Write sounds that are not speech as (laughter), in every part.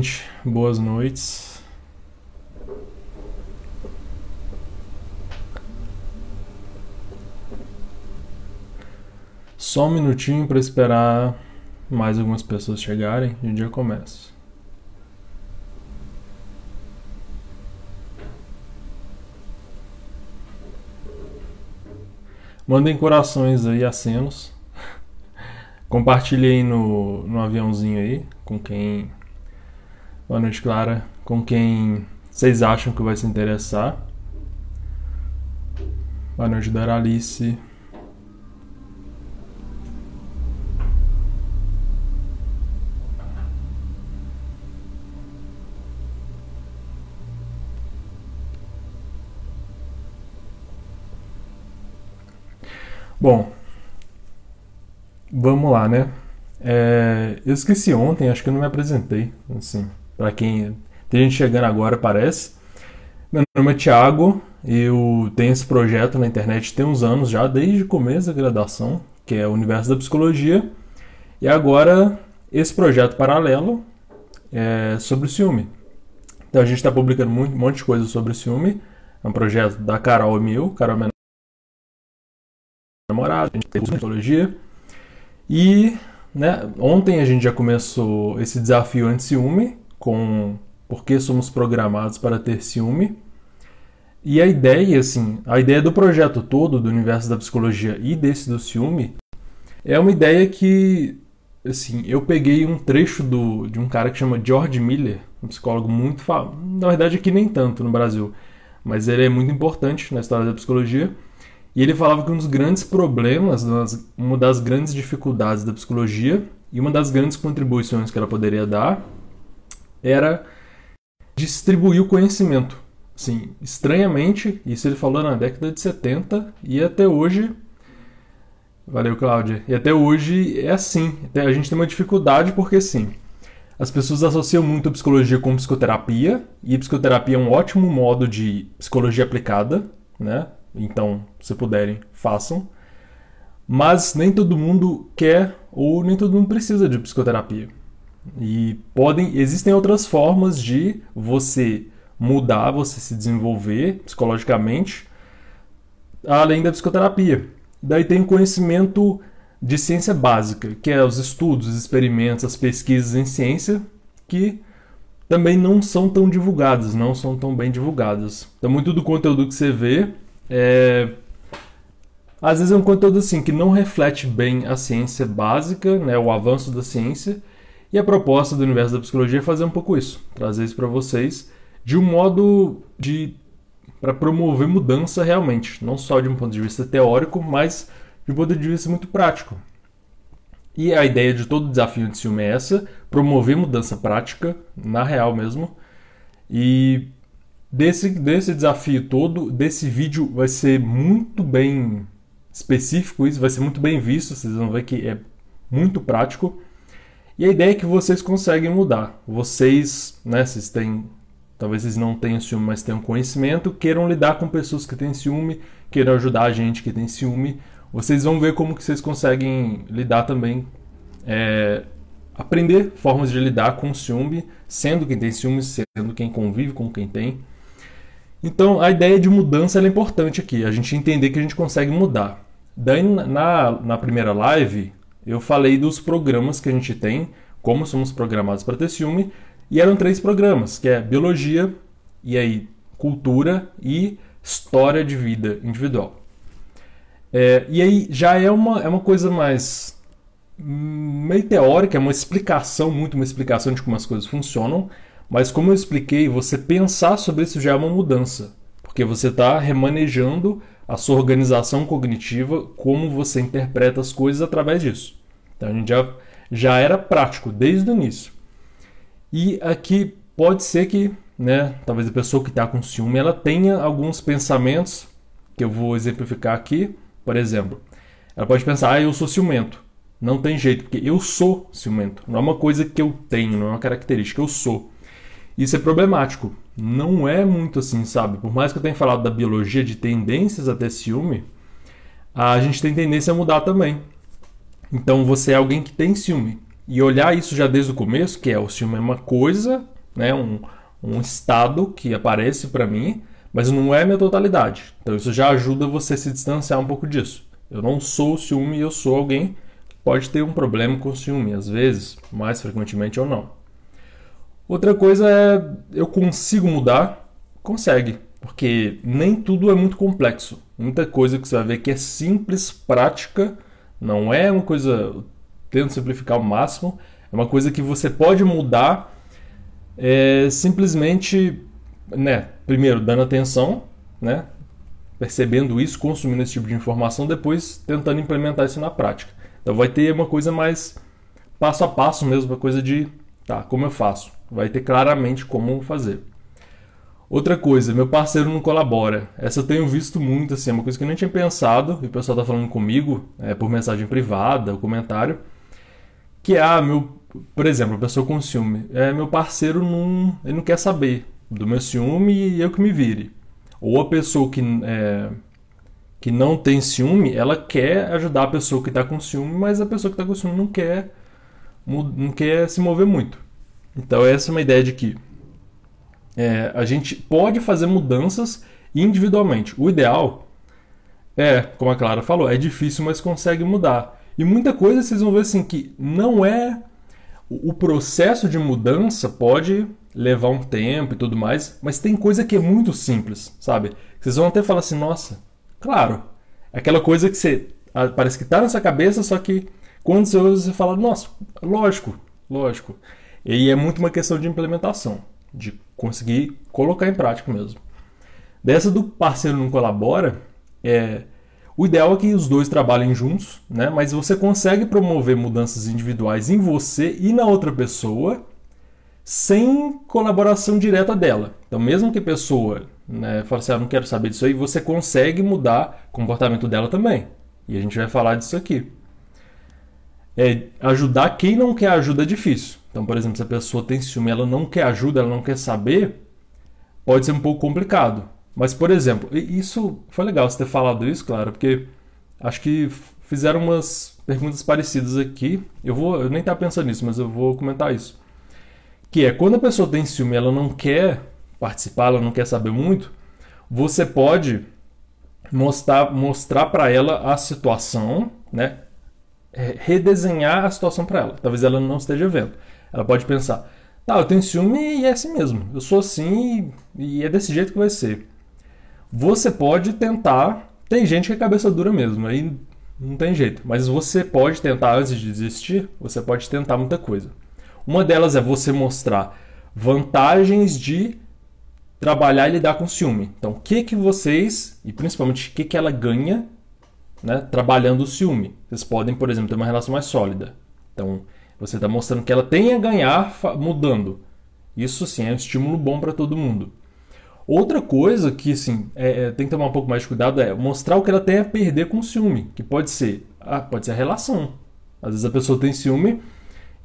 Aí, gente, boas noites. Só um minutinho para esperar mais algumas pessoas chegarem e o dia começa. Mandem corações aí, acenos. (laughs) Compartilhem no, no aviãozinho aí com quem Boa noite, Clara. Com quem vocês acham que vai se interessar? Boa noite, Doralice. Bom, vamos lá, né? É, eu esqueci ontem, acho que eu não me apresentei, assim para quem tem gente chegando agora, parece. Meu nome é Thiago, eu tenho esse projeto na internet tem uns anos já, desde o começo da graduação, que é o Universo da Psicologia. E agora esse projeto paralelo é sobre o ciúme. Então a gente está publicando muito, um monte de coisa sobre o ciúme. É um projeto da Carol e Carol é minha namorada, a gente tem psicologia. E né, ontem a gente já começou esse desafio anti-ciúme, com por que somos programados para ter ciúme. E a ideia, assim, a ideia do projeto todo, do universo da psicologia e desse do ciúme, é uma ideia que, assim, eu peguei um trecho do, de um cara que chama George Miller, um psicólogo muito famoso, na verdade aqui nem tanto no Brasil, mas ele é muito importante na história da psicologia. E ele falava que um dos grandes problemas, uma das grandes dificuldades da psicologia e uma das grandes contribuições que ela poderia dar era distribuir o conhecimento. Sim, estranhamente, isso ele falou na década de 70 e até hoje. Valeu, Cláudia. E até hoje é assim. A gente tem uma dificuldade porque, sim, as pessoas associam muito a psicologia com psicoterapia, e psicoterapia é um ótimo modo de psicologia aplicada, né? Então, se puderem, façam. Mas nem todo mundo quer ou nem todo mundo precisa de psicoterapia. E podem, existem outras formas de você mudar, você se desenvolver psicologicamente, além da psicoterapia. Daí tem o conhecimento de ciência básica, que é os estudos, os experimentos, as pesquisas em ciência, que também não são tão divulgadas, não são tão bem divulgadas. Então, muito do conteúdo que você vê é. Às vezes é um conteúdo assim que não reflete bem a ciência básica, né, o avanço da ciência, e a proposta do universo da psicologia é fazer um pouco isso, trazer isso para vocês de um modo de para promover mudança realmente, não só de um ponto de vista teórico, mas de um ponto de vista muito prático. E a ideia de todo desafio de ciúme é essa, promover mudança prática, na real mesmo. E desse, desse desafio todo, desse vídeo vai ser muito bem específico isso, vai ser muito bem visto, vocês vão ver que é muito prático. E a ideia é que vocês conseguem mudar. Vocês, né, vocês têm, talvez vocês não tenham ciúme, mas tenham conhecimento, queiram lidar com pessoas que têm ciúme, queiram ajudar a gente que tem ciúme. Vocês vão ver como que vocês conseguem lidar também, é, aprender formas de lidar com ciúme, sendo quem tem ciúme, sendo quem convive com quem tem. Então, a ideia de mudança é importante aqui, a gente entender que a gente consegue mudar. Daí, na, na primeira live, eu falei dos programas que a gente tem, como somos programados para ter ciúme, e eram três programas, que é biologia, e aí cultura e história de vida individual. É, e aí já é uma, é uma coisa mais meio teórica, é uma explicação, muito uma explicação de como as coisas funcionam, mas como eu expliquei, você pensar sobre isso já é uma mudança, porque você está remanejando a sua organização cognitiva, como você interpreta as coisas através disso. Então a gente já, já era prático desde o início. E aqui pode ser que, né, talvez a pessoa que está com ciúme, ela tenha alguns pensamentos que eu vou exemplificar aqui. Por exemplo, ela pode pensar, ah, eu sou ciumento. Não tem jeito, porque eu sou ciumento. Não é uma coisa que eu tenho, não é uma característica, eu sou. Isso é problemático. Não é muito assim, sabe? Por mais que eu tenha falado da biologia de tendências a ter ciúme, a gente tem tendência a mudar também. Então você é alguém que tem ciúme. e olhar isso já desde o começo, que é o ciúme é uma coisa, né, um, um estado que aparece para mim, mas não é minha totalidade. Então isso já ajuda você a se distanciar um pouco disso. Eu não sou o ciúme, eu sou alguém que pode ter um problema com o ciúme, às vezes, mais frequentemente ou não. Outra coisa é eu consigo mudar? Consegue, porque nem tudo é muito complexo. Muita coisa que você vai ver que é simples, prática, não é uma coisa tento simplificar ao máximo, é uma coisa que você pode mudar é, simplesmente né, primeiro dando atenção, né, percebendo isso, consumindo esse tipo de informação, depois tentando implementar isso na prática. Então vai ter uma coisa mais passo a passo mesmo, uma coisa de, tá, como eu faço? Vai ter claramente como fazer. Outra coisa, meu parceiro não colabora. Essa eu tenho visto muito, assim, é uma coisa que eu nem tinha pensado, e o pessoal tá falando comigo, é, por mensagem privada, ou comentário, que é, ah, meu, por exemplo, a pessoa com ciúme, é, meu parceiro não, ele não quer saber, do meu ciúme e eu que me vire. Ou a pessoa que, é, que não tem ciúme, ela quer ajudar a pessoa que está com ciúme, mas a pessoa que está com ciúme não quer, não quer se mover muito. Então essa é uma ideia de que é, a gente pode fazer mudanças individualmente. O ideal é, como a Clara falou, é difícil, mas consegue mudar. E muita coisa vocês vão ver assim que não é o processo de mudança pode levar um tempo e tudo mais, mas tem coisa que é muito simples, sabe? Vocês vão até falar assim, nossa, claro, aquela coisa que você parece que está nessa cabeça, só que quando você usa, você fala, nossa, lógico, lógico. E é muito uma questão de implementação, de conseguir colocar em prática mesmo. Dessa do parceiro não colabora, é, o ideal é que os dois trabalhem juntos, né? mas você consegue promover mudanças individuais em você e na outra pessoa sem colaboração direta dela. Então, mesmo que a pessoa né, fale assim, ah, não quero saber disso aí, você consegue mudar o comportamento dela também. E a gente vai falar disso aqui. É, ajudar quem não quer ajuda é difícil. Então, por exemplo, se a pessoa tem ciúme, ela não quer ajuda, ela não quer saber, pode ser um pouco complicado. Mas, por exemplo, isso foi legal você ter falado isso, claro, porque acho que fizeram umas perguntas parecidas aqui. Eu vou, eu nem estava pensando nisso, mas eu vou comentar isso que é quando a pessoa tem ciúme, ela não quer participar, ela não quer saber muito, você pode mostrar mostrar para ela a situação, né? É, redesenhar a situação para ela. Talvez ela não esteja vendo. Ela pode pensar: "Tá, eu tenho ciúme e é assim mesmo. Eu sou assim e é desse jeito que vai ser." Você pode tentar, tem gente que é cabeça dura mesmo, aí não tem jeito, mas você pode tentar antes de desistir, você pode tentar muita coisa. Uma delas é você mostrar vantagens de trabalhar e lidar com ciúme. Então, o que que vocês, e principalmente o que que ela ganha, né, trabalhando o ciúme. Vocês podem, por exemplo, ter uma relação mais sólida. Então, você está mostrando que ela tem a ganhar mudando. Isso sim é um estímulo bom para todo mundo. Outra coisa que sim, é, é, tem que tomar um pouco mais de cuidado é mostrar o que ela tem a perder com o ciúme, que pode ser, ah, pode ser a relação. Às vezes a pessoa tem ciúme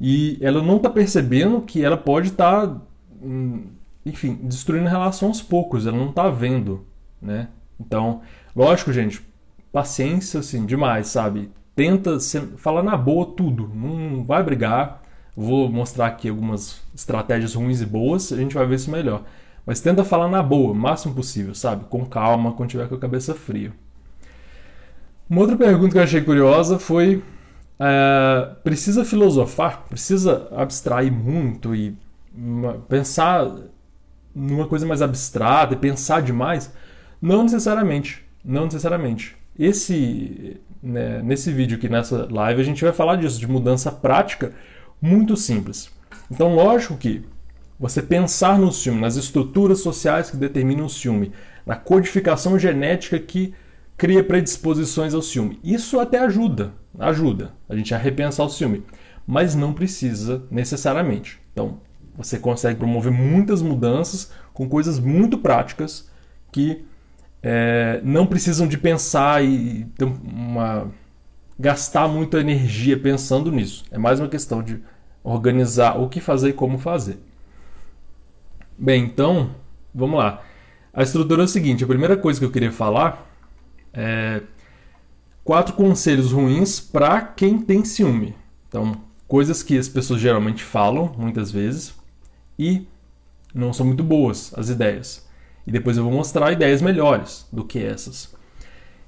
e ela não está percebendo que ela pode estar, tá, hum, enfim, destruindo a relação aos poucos, ela não está vendo, né? Então, lógico, gente, paciência, assim, demais, sabe? Tenta falar na boa tudo, não vai brigar. Vou mostrar aqui algumas estratégias ruins e boas, a gente vai ver isso melhor. Mas tenta falar na boa, o máximo possível, sabe? Com calma, quando tiver com a cabeça fria. Uma outra pergunta que eu achei curiosa foi é, precisa filosofar, precisa abstrair muito e pensar numa coisa mais abstrata e pensar demais? Não necessariamente, não necessariamente. Esse, né, nesse vídeo aqui, nessa live, a gente vai falar disso, de mudança prática muito simples. Então, lógico que você pensar no ciúme, nas estruturas sociais que determinam o ciúme, na codificação genética que cria predisposições ao ciúme. Isso até ajuda, ajuda a gente a repensar o ciúme, mas não precisa necessariamente. Então, você consegue promover muitas mudanças com coisas muito práticas que é, não precisam de pensar e uma gastar muita energia pensando nisso. É mais uma questão de organizar o que fazer e como fazer. Bem, então, vamos lá. A estrutura é a seguinte: a primeira coisa que eu queria falar é, quatro conselhos ruins para quem tem ciúme. Então, coisas que as pessoas geralmente falam, muitas vezes, e não são muito boas as ideias. E depois eu vou mostrar ideias melhores do que essas.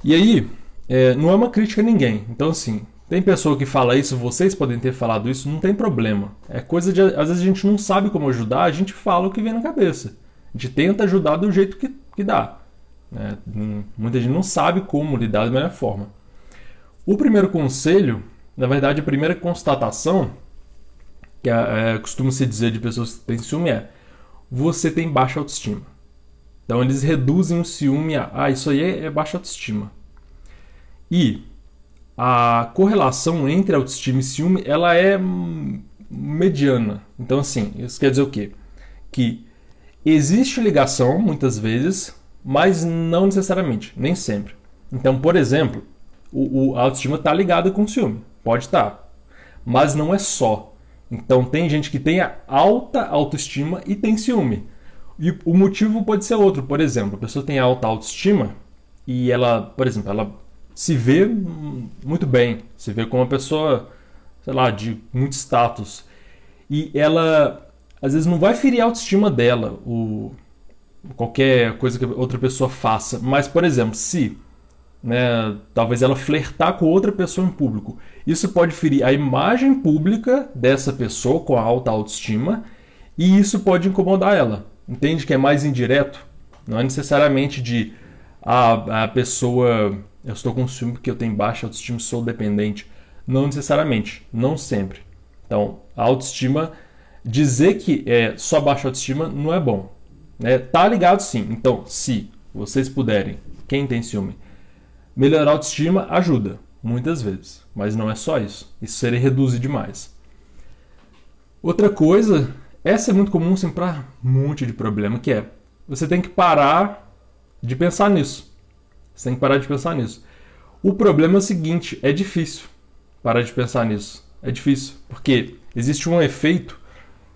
E aí, é, não é uma crítica a ninguém. Então, assim, tem pessoa que fala isso, vocês podem ter falado isso, não tem problema. É coisa de. Às vezes a gente não sabe como ajudar, a gente fala o que vem na cabeça. A gente tenta ajudar do jeito que, que dá. Né? Muita gente não sabe como lidar da melhor forma. O primeiro conselho, na verdade, a primeira constatação, que é, é, costuma se dizer de pessoas que têm ciúme, é: você tem baixa autoestima. Então eles reduzem o ciúme a, ah, isso aí é, é baixa autoestima. E a correlação entre autoestima e ciúme ela é mediana. Então, assim, isso quer dizer o quê? Que existe ligação, muitas vezes, mas não necessariamente, nem sempre. Então, por exemplo, o, o a autoestima está ligada com o ciúme. Pode estar. Tá. Mas não é só. Então, tem gente que tem alta autoestima e tem ciúme. E o motivo pode ser outro. Por exemplo, a pessoa tem alta autoestima e ela, por exemplo, ela se vê muito bem, se vê como uma pessoa, sei lá, de muito status. E ela, às vezes, não vai ferir a autoestima dela, o, qualquer coisa que outra pessoa faça. Mas, por exemplo, se né, talvez ela flertar com outra pessoa em público, isso pode ferir a imagem pública dessa pessoa com a alta autoestima e isso pode incomodar ela. Entende que é mais indireto? Não é necessariamente de ah, a pessoa eu estou com ciúme porque eu tenho baixa autoestima, sou dependente. Não necessariamente, não sempre. Então, a autoestima, dizer que é só baixa autoestima não é bom. Né? Tá ligado sim. Então, se vocês puderem, quem tem ciúme, melhorar a autoestima ajuda, muitas vezes. Mas não é só isso. Isso seria reduzir demais. Outra coisa, essa é muito comum sempre para um monte de problema, que é você tem que parar de pensar nisso. Você tem que parar de pensar nisso. O problema é o seguinte: é difícil parar de pensar nisso. É difícil, porque existe um efeito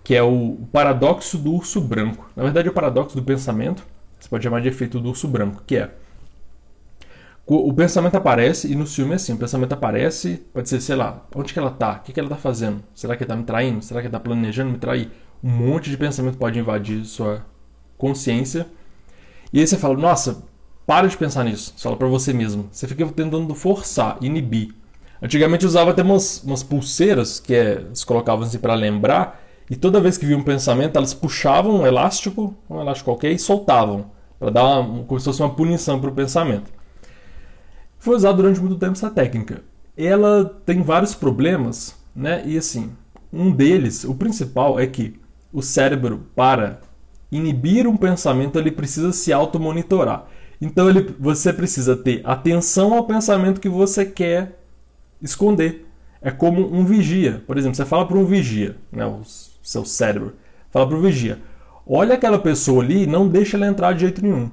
que é o paradoxo do urso branco. Na verdade, é o paradoxo do pensamento. Você pode chamar de efeito do urso branco, que é o pensamento aparece e no filme é assim, o pensamento aparece, pode ser, sei lá, onde que ela tá? O que, que ela tá fazendo? Será que ela tá me traindo? Será que ela tá planejando me trair? Um monte de pensamento pode invadir sua consciência. E aí você fala, nossa, para de pensar nisso. Só para você mesmo. Você fica tentando forçar, inibir. Antigamente usava até umas, umas pulseiras que é, eles colocavam assim para lembrar. E toda vez que via um pensamento, elas puxavam um elástico, um elástico qualquer, e soltavam. Para dar uma, como se fosse uma punição para o pensamento. Foi usado durante muito tempo essa técnica. Ela tem vários problemas, né? E assim, um deles, o principal, é que o cérebro, para inibir um pensamento, ele precisa se automonitorar. Então ele, você precisa ter atenção ao pensamento que você quer esconder. É como um vigia. Por exemplo, você fala para um vigia, né, o seu cérebro, fala para o vigia: olha aquela pessoa ali e não deixa ela entrar de jeito nenhum.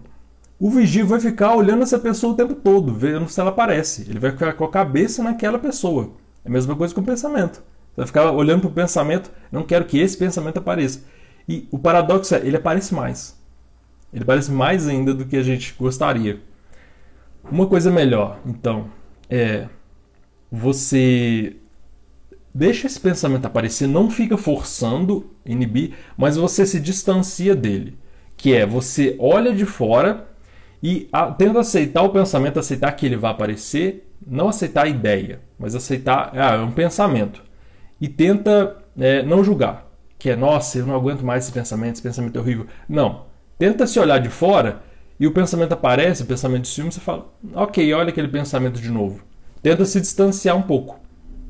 O vigia vai ficar olhando essa pessoa o tempo todo, vendo se ela aparece. Ele vai ficar com a cabeça naquela pessoa. É a mesma coisa com o pensamento. Vai ficar olhando para o pensamento, não quero que esse pensamento apareça. E o paradoxo é, ele aparece mais. Ele parece mais ainda do que a gente gostaria. Uma coisa melhor, então, é você deixa esse pensamento aparecer, não fica forçando inibir, mas você se distancia dele, que é você olha de fora e a, tenta aceitar o pensamento, aceitar que ele vai aparecer, não aceitar a ideia, mas aceitar ah, é um pensamento e tenta é, não julgar, que é nossa, eu não aguento mais esse pensamento, esse pensamento é horrível. Não, Tenta se olhar de fora e o pensamento aparece, o pensamento de ciúme, você fala, ok, olha aquele pensamento de novo. Tenta se distanciar um pouco.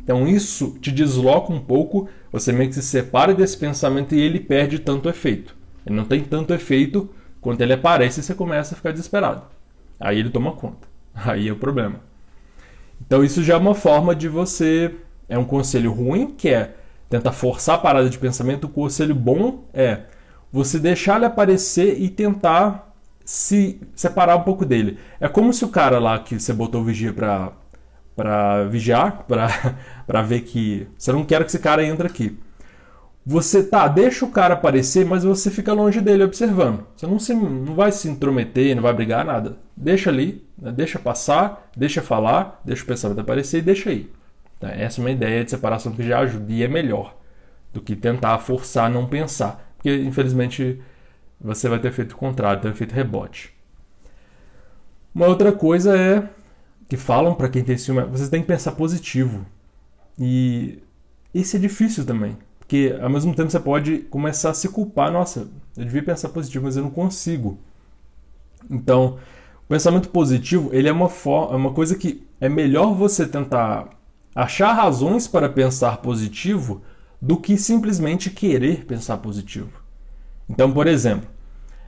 Então isso te desloca um pouco, você meio que se separa desse pensamento e ele perde tanto efeito. Ele não tem tanto efeito quando ele aparece você começa a ficar desesperado. Aí ele toma conta. Aí é o problema. Então isso já é uma forma de você. É um conselho ruim, que é tentar forçar a parada de pensamento. O conselho bom é você deixar ele aparecer e tentar se separar um pouco dele. É como se o cara lá que você botou vigia pra, pra vigiar, pra, (laughs) pra ver que você não quer que esse cara entre aqui. Você tá, deixa o cara aparecer, mas você fica longe dele observando. Você não, se, não vai se intrometer, não vai brigar, nada. Deixa ali, né? deixa passar, deixa falar, deixa o pensamento aparecer e deixa aí. Tá? Essa é uma ideia de separação que já ajuda e é melhor do que tentar forçar a não pensar. Porque, infelizmente, você vai ter feito o contrário, ter feito rebote. Uma outra coisa é que falam para quem tem ciúme, você tem que pensar positivo. E isso é difícil também. Porque ao mesmo tempo você pode começar a se culpar, nossa, eu devia pensar positivo, mas eu não consigo. Então, o pensamento positivo, ele é uma, é uma coisa que é melhor você tentar achar razões para pensar positivo do que simplesmente querer pensar positivo. Então, por exemplo,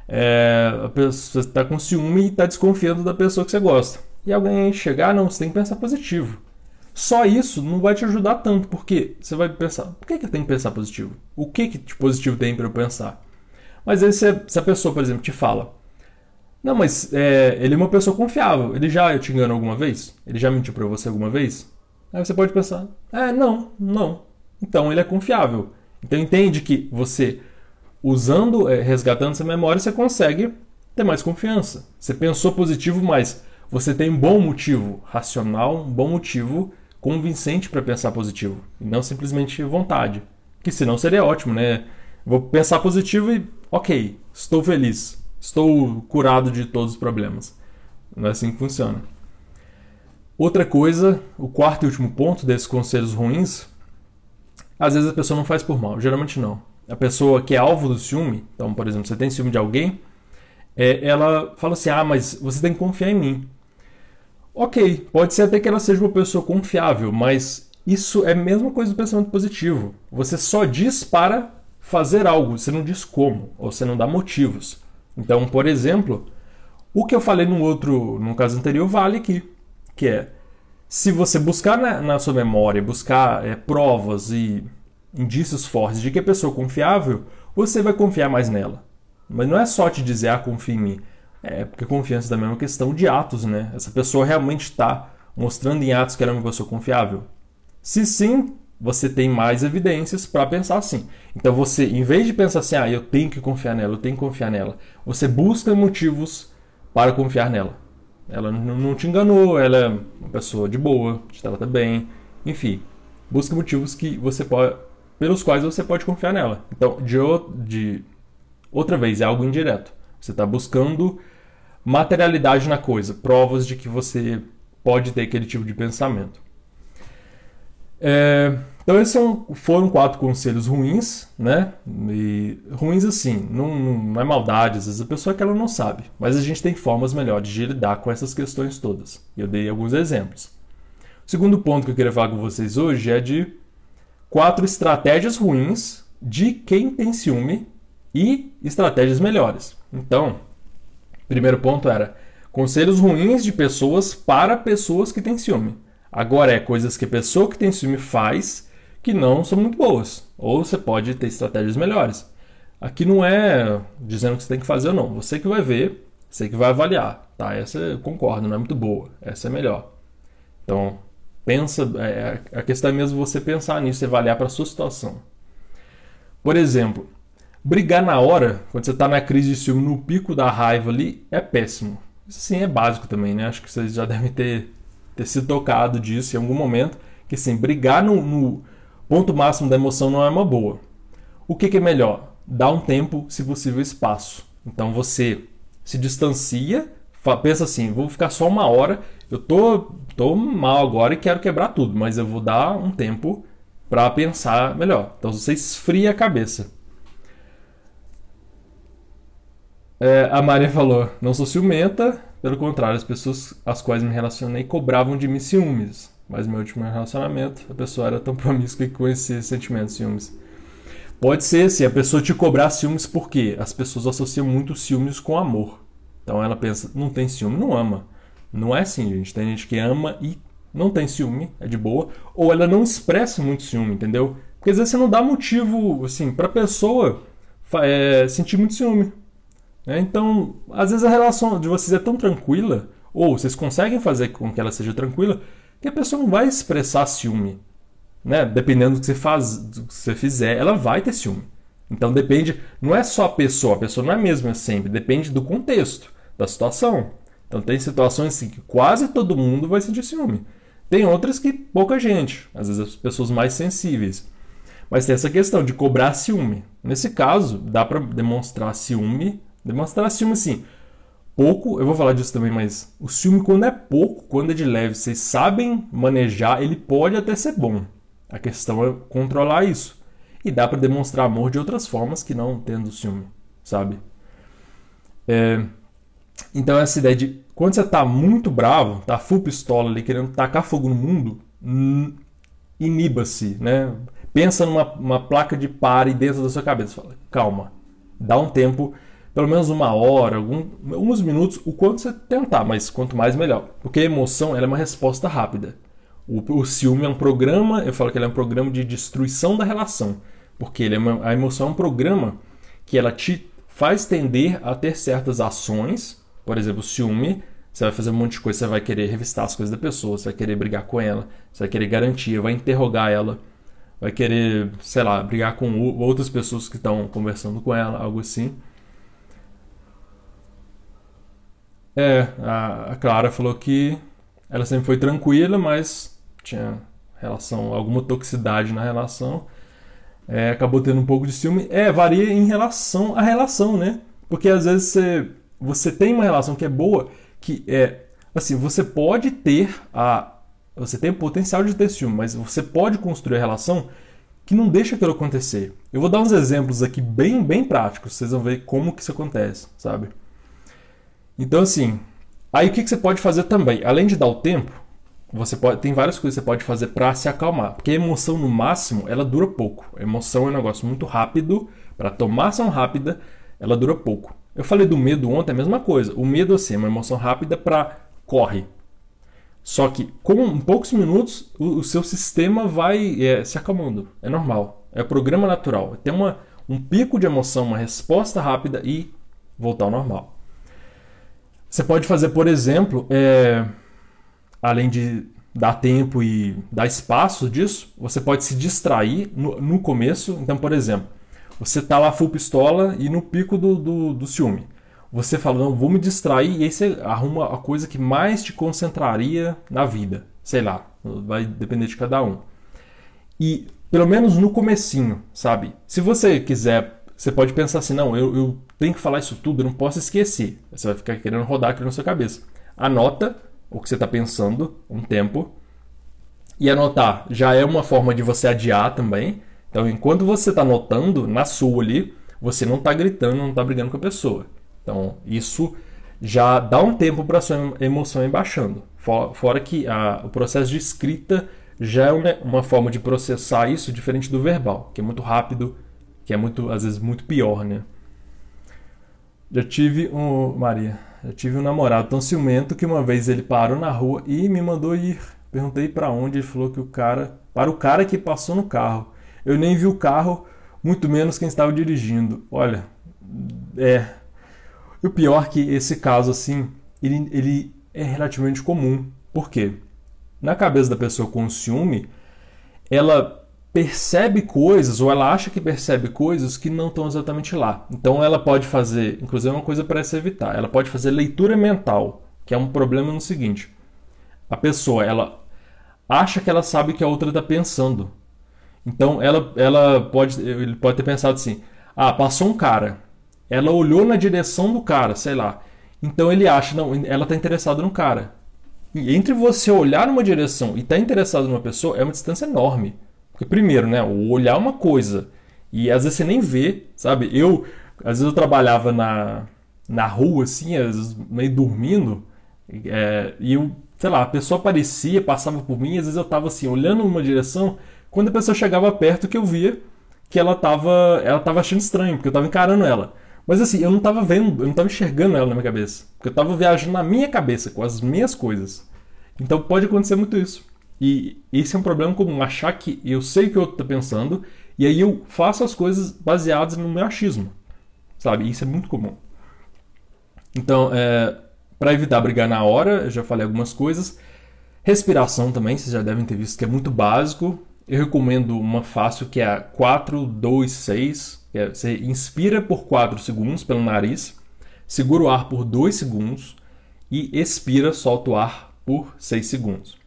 é, a pessoa está com ciúme e está desconfiando da pessoa que você gosta. E alguém chegar, não, você tem que pensar positivo. Só isso não vai te ajudar tanto, porque você vai pensar, por que, que eu tenho que pensar positivo? O que, que de positivo tem para eu pensar? Mas aí se, se, a pessoa, por exemplo, te fala, não, mas é, ele é uma pessoa confiável, ele já te enganou alguma vez? Ele já mentiu para você alguma vez? Aí você pode pensar, é, não, não. Então ele é confiável. Então entende que você, usando, é, resgatando essa memória, você consegue ter mais confiança. Você pensou positivo, mas você tem um bom motivo racional, um bom motivo convincente para pensar positivo. E não simplesmente vontade. Que senão seria ótimo, né? Vou pensar positivo e, ok, estou feliz. Estou curado de todos os problemas. Não é assim que funciona. Outra coisa, o quarto e último ponto desses conselhos ruins, às vezes a pessoa não faz por mal, geralmente não. A pessoa que é alvo do ciúme, então, por exemplo, você tem ciúme de alguém, é, ela fala assim: ah, mas você tem que confiar em mim. Ok, pode ser até que ela seja uma pessoa confiável, mas isso é a mesma coisa do pensamento positivo. Você só diz para fazer algo, você não diz como, ou você não dá motivos. Então, por exemplo, o que eu falei no outro, no caso anterior, vale aqui, que é se você buscar na, na sua memória, buscar é, provas e indícios fortes de que a pessoa é confiável, você vai confiar mais nela. Mas não é só te dizer, ah, confia em mim. É porque confiança também é uma questão de atos, né? Essa pessoa realmente está mostrando em atos que ela é uma pessoa confiável. Se sim, você tem mais evidências para pensar assim. Então você, em vez de pensar assim, ah, eu tenho que confiar nela, eu tenho que confiar nela, você busca motivos para confiar nela. Ela não te enganou, ela é uma pessoa de boa, te trata bem, enfim. Busca motivos que você pode, pelos quais você pode confiar nela. Então, de, de outra vez, é algo indireto. Você está buscando materialidade na coisa, provas de que você pode ter aquele tipo de pensamento. É, então esses são, foram quatro conselhos ruins, né? E ruins assim, não, não, é maldade, às vezes a pessoa é que ela não sabe, mas a gente tem formas melhores de lidar com essas questões todas. Eu dei alguns exemplos. O segundo ponto que eu queria falar com vocês hoje é de quatro estratégias ruins de quem tem ciúme e estratégias melhores. Então, primeiro ponto era conselhos ruins de pessoas para pessoas que têm ciúme. Agora é coisas que a pessoa que tem ciúme faz que não são muito boas. Ou você pode ter estratégias melhores. Aqui não é dizendo que você tem que fazer ou não. Você que vai ver, você que vai avaliar. Tá? Essa eu concordo, não é muito boa. Essa é melhor. Então, pensa. É, a questão é mesmo você pensar nisso e avaliar para a sua situação. Por exemplo, brigar na hora, quando você está na crise de ciúme, no pico da raiva ali, é péssimo. Isso sim é básico também, né? Acho que vocês já (laughs) devem ter ter se tocado disso em algum momento, que assim, brigar no, no ponto máximo da emoção não é uma boa. O que, que é melhor? Dar um tempo, se possível, espaço. Então você se distancia, pensa assim, vou ficar só uma hora, eu tô, tô mal agora e quero quebrar tudo, mas eu vou dar um tempo para pensar melhor. Então você esfria a cabeça. É, a Maria falou: não sou ciumenta, pelo contrário, as pessoas às quais me relacionei cobravam de mim ciúmes. Mas meu último relacionamento, a pessoa era tão promíscua que conhecia sentimentos ciúmes. Pode ser, se a pessoa te cobrar ciúmes, por quê? As pessoas associam muito ciúmes com amor. Então ela pensa, não tem ciúme, não ama. Não é assim, gente. Tem gente que ama e não tem ciúme, é de boa. Ou ela não expressa muito ciúme, entendeu? Porque às vezes você não dá motivo, assim, pra pessoa é, sentir muito ciúme. É, então, às vezes a relação de vocês é tão tranquila, ou vocês conseguem fazer com que ela seja tranquila, que a pessoa não vai expressar ciúme. Né? Dependendo do que você faz, do que você fizer, ela vai ter ciúme. Então depende, não é só a pessoa, a pessoa não é a mesma sempre, depende do contexto, da situação. Então tem situações assim que quase todo mundo vai sentir ciúme. Tem outras que pouca gente, às vezes as pessoas mais sensíveis. Mas tem essa questão de cobrar ciúme. Nesse caso, dá para demonstrar ciúme, demonstrar ciúme assim, pouco, eu vou falar disso também, mas o ciúme quando é pouco, quando é de leve, vocês sabem manejar, ele pode até ser bom. A questão é controlar isso. E dá para demonstrar amor de outras formas que não tendo ciúme, sabe? É, então essa ideia de quando você tá muito bravo, tá full pistola ali querendo tacar fogo no mundo, iniba-se, né? Pensa numa placa de pare dentro da sua cabeça, fala, calma, dá um tempo, pelo menos uma hora, alguns minutos, o quanto você tentar, mas quanto mais melhor, porque a emoção é uma resposta rápida. O, o ciúme é um programa, eu falo que ele é um programa de destruição da relação, porque é uma, a emoção é um programa que ela te faz tender a ter certas ações por exemplo, ciúme, você vai fazer um monte de coisa, você vai querer revistar as coisas da pessoa, você vai querer brigar com ela, você vai querer garantia, vai interrogar ela, vai querer, sei lá, brigar com outras pessoas que estão conversando com ela, algo assim. É, a, Clara falou que ela sempre foi tranquila, mas tinha relação, alguma toxicidade na relação. É, acabou tendo um pouco de ciúme. É, varia em relação à relação, né? Porque às vezes você você tem uma relação que é boa, que é assim, você pode ter a você tem o potencial de ter ciúme, mas você pode construir a relação que não deixa aquilo acontecer. Eu vou dar uns exemplos aqui bem bem práticos, vocês vão ver como que isso acontece, sabe? Então assim, aí o que, que você pode fazer também? Além de dar o tempo, você pode tem várias coisas que você pode fazer para se acalmar, porque a emoção no máximo ela dura pouco. A emoção é um negócio muito rápido, para tomar ação rápida, ela dura pouco. Eu falei do medo ontem, é a mesma coisa. O medo assim, é uma emoção rápida para corre. Só que com poucos minutos o, o seu sistema vai é, se acalmando. É normal. É programa natural. Tem uma, um pico de emoção, uma resposta rápida e voltar ao normal. Você pode fazer, por exemplo, é, além de dar tempo e dar espaço disso, você pode se distrair no, no começo. Então, por exemplo, você tá lá full pistola e no pico do, do, do ciúme. Você fala, não, vou me distrair e aí você arruma a coisa que mais te concentraria na vida. Sei lá, vai depender de cada um. E pelo menos no comecinho, sabe? Se você quiser, você pode pensar assim, não, eu, eu tenho que falar isso tudo, eu não posso esquecer. Você vai ficar querendo rodar aquilo na sua cabeça. Anota o que você está pensando um tempo. E anotar já é uma forma de você adiar também. Então, enquanto você está notando na sua ali, você não está gritando, não está brigando com a pessoa. Então, isso já dá um tempo para a sua emoção ir baixando. Fora que a, o processo de escrita já é uma, forma de processar isso diferente do verbal, que é muito rápido, que é muito às vezes muito pior, né? Já tive um Maria, já tive um namorado tão ciumento que uma vez ele parou na rua e me mandou ir. Perguntei para onde, ele falou que o cara, para o cara que passou no carro. Eu nem vi o carro, muito menos quem estava dirigindo. Olha, é. O pior é que esse caso, assim, ele, ele é relativamente comum. Por quê? Na cabeça da pessoa com ciúme, ela percebe coisas ou ela acha que percebe coisas que não estão exatamente lá. Então ela pode fazer, inclusive é uma coisa para se evitar, ela pode fazer leitura mental, que é um problema no seguinte: a pessoa ela acha que ela sabe o que a outra está pensando, então ela, ela pode, ele pode ter pensado assim: ah, passou um cara. Ela olhou na direção do cara, sei lá. Então ele acha, não, ela está interessada no cara. E entre você olhar numa direção e estar tá interessado numa pessoa é uma distância enorme. Porque primeiro, né, o olhar é uma coisa e às vezes você nem vê, sabe? Eu, às vezes eu trabalhava na, na rua assim, às vezes meio dormindo, é, e eu, sei lá, a pessoa aparecia, passava por mim, às vezes eu estava assim, olhando numa direção, quando a pessoa chegava perto que eu via que ela tava, ela tava achando estranho, porque eu tava encarando ela. Mas assim, eu não tava vendo, eu não tava enxergando ela na minha cabeça. Porque eu tava viajando na minha cabeça, com as minhas coisas. Então pode acontecer muito isso. E esse é um problema comum, achar que eu sei o que o outro tá pensando, e aí eu faço as coisas baseadas no meu achismo. Sabe? Isso é muito comum. Então, é, para evitar brigar na hora, eu já falei algumas coisas. Respiração também, vocês já devem ter visto que é muito básico. Eu recomendo uma fácil que é a 426, que é, você inspira por 4 segundos pelo nariz, segura o ar por 2 segundos e expira, solta o ar por 6 segundos.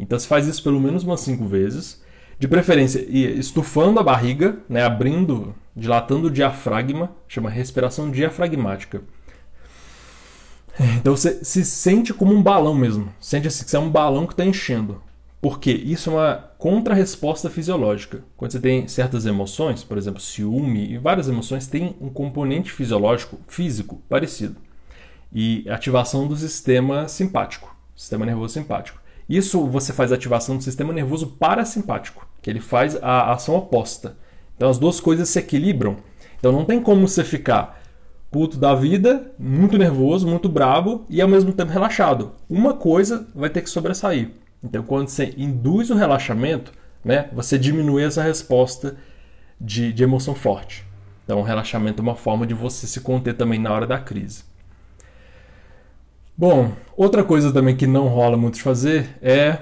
Então você faz isso pelo menos umas cinco vezes. De preferência, estufando a barriga, né, abrindo, dilatando o diafragma, chama respiração diafragmática. Então você se sente como um balão mesmo. Sente assim que você é um balão que está enchendo. Porque isso é uma contra-resposta fisiológica. Quando você tem certas emoções, por exemplo, ciúme e várias emoções, tem um componente fisiológico, físico, parecido. E ativação do sistema simpático, sistema nervoso simpático. Isso você faz ativação do sistema nervoso parasimpático, que ele faz a ação oposta. Então as duas coisas se equilibram. Então não tem como você ficar puto da vida, muito nervoso, muito bravo e ao mesmo tempo relaxado. Uma coisa vai ter que sobressair. Então quando você induz o relaxamento, né, você diminui essa resposta de, de emoção forte. Então o relaxamento é uma forma de você se conter também na hora da crise. Bom, outra coisa também que não rola muito de fazer é.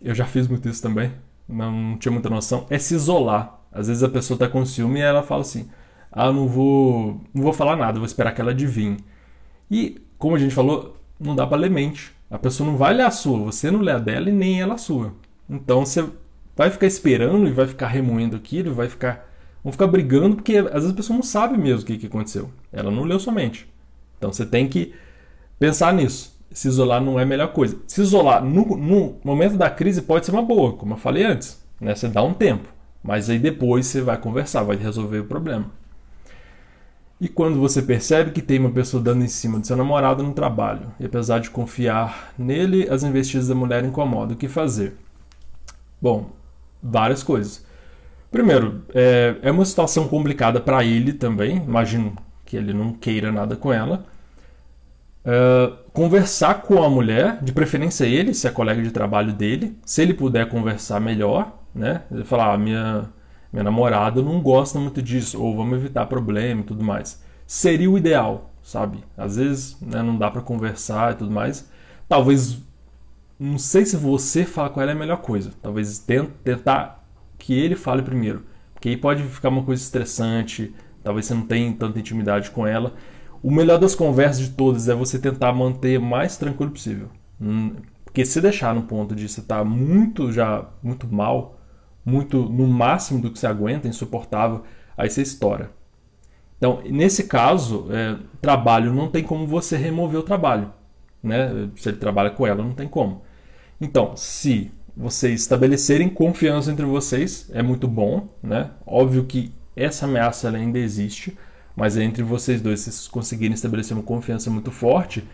Eu já fiz muito isso também, não tinha muita noção, é se isolar. Às vezes a pessoa está com ciúme e ela fala assim: Ah, não vou, não vou falar nada, vou esperar que ela adivinhe. E, como a gente falou, não dá para ler mente. A pessoa não vai ler a sua, você não lê a dela e nem ela a sua. Então você vai ficar esperando e vai ficar remoendo aquilo, vai ficar. Vão ficar brigando, porque às vezes a pessoa não sabe mesmo o que, que aconteceu. Ela não leu somente. Então você tem que pensar nisso. Se isolar não é a melhor coisa. Se isolar no, no momento da crise pode ser uma boa, como eu falei antes. Né? Você dá um tempo. Mas aí depois você vai conversar, vai resolver o problema. E quando você percebe que tem uma pessoa dando em cima do seu namorado no trabalho, e apesar de confiar nele, as investidas da mulher incomodam, o que fazer? Bom, várias coisas. Primeiro, é, é uma situação complicada para ele também, imagino que ele não queira nada com ela. Uh, conversar com a mulher, de preferência ele, se é colega de trabalho dele, se ele puder conversar melhor, né? Ele falar, ah, minha, minha namorada não gosta muito disso, ou vamos evitar problema e tudo mais. Seria o ideal, sabe? Às vezes né, não dá para conversar e tudo mais. Talvez, não sei se você falar com ela é a melhor coisa. Talvez tentar que ele fale primeiro, porque aí pode ficar uma coisa estressante, talvez você não tenha tanta intimidade com ela. O melhor das conversas de todas é você tentar manter mais tranquilo possível. Hum, porque se deixar no ponto de você estar tá muito já muito mal, muito no máximo do que você aguenta, insuportável, aí você estoura. Então, nesse caso, é, trabalho não tem como você remover o trabalho. Né? Se ele trabalha com ela, não tem como. Então, se vocês estabelecerem confiança entre vocês, é muito bom. Né? Óbvio que essa ameaça ainda existe, mas entre vocês dois, se vocês conseguirem estabelecer uma confiança muito forte,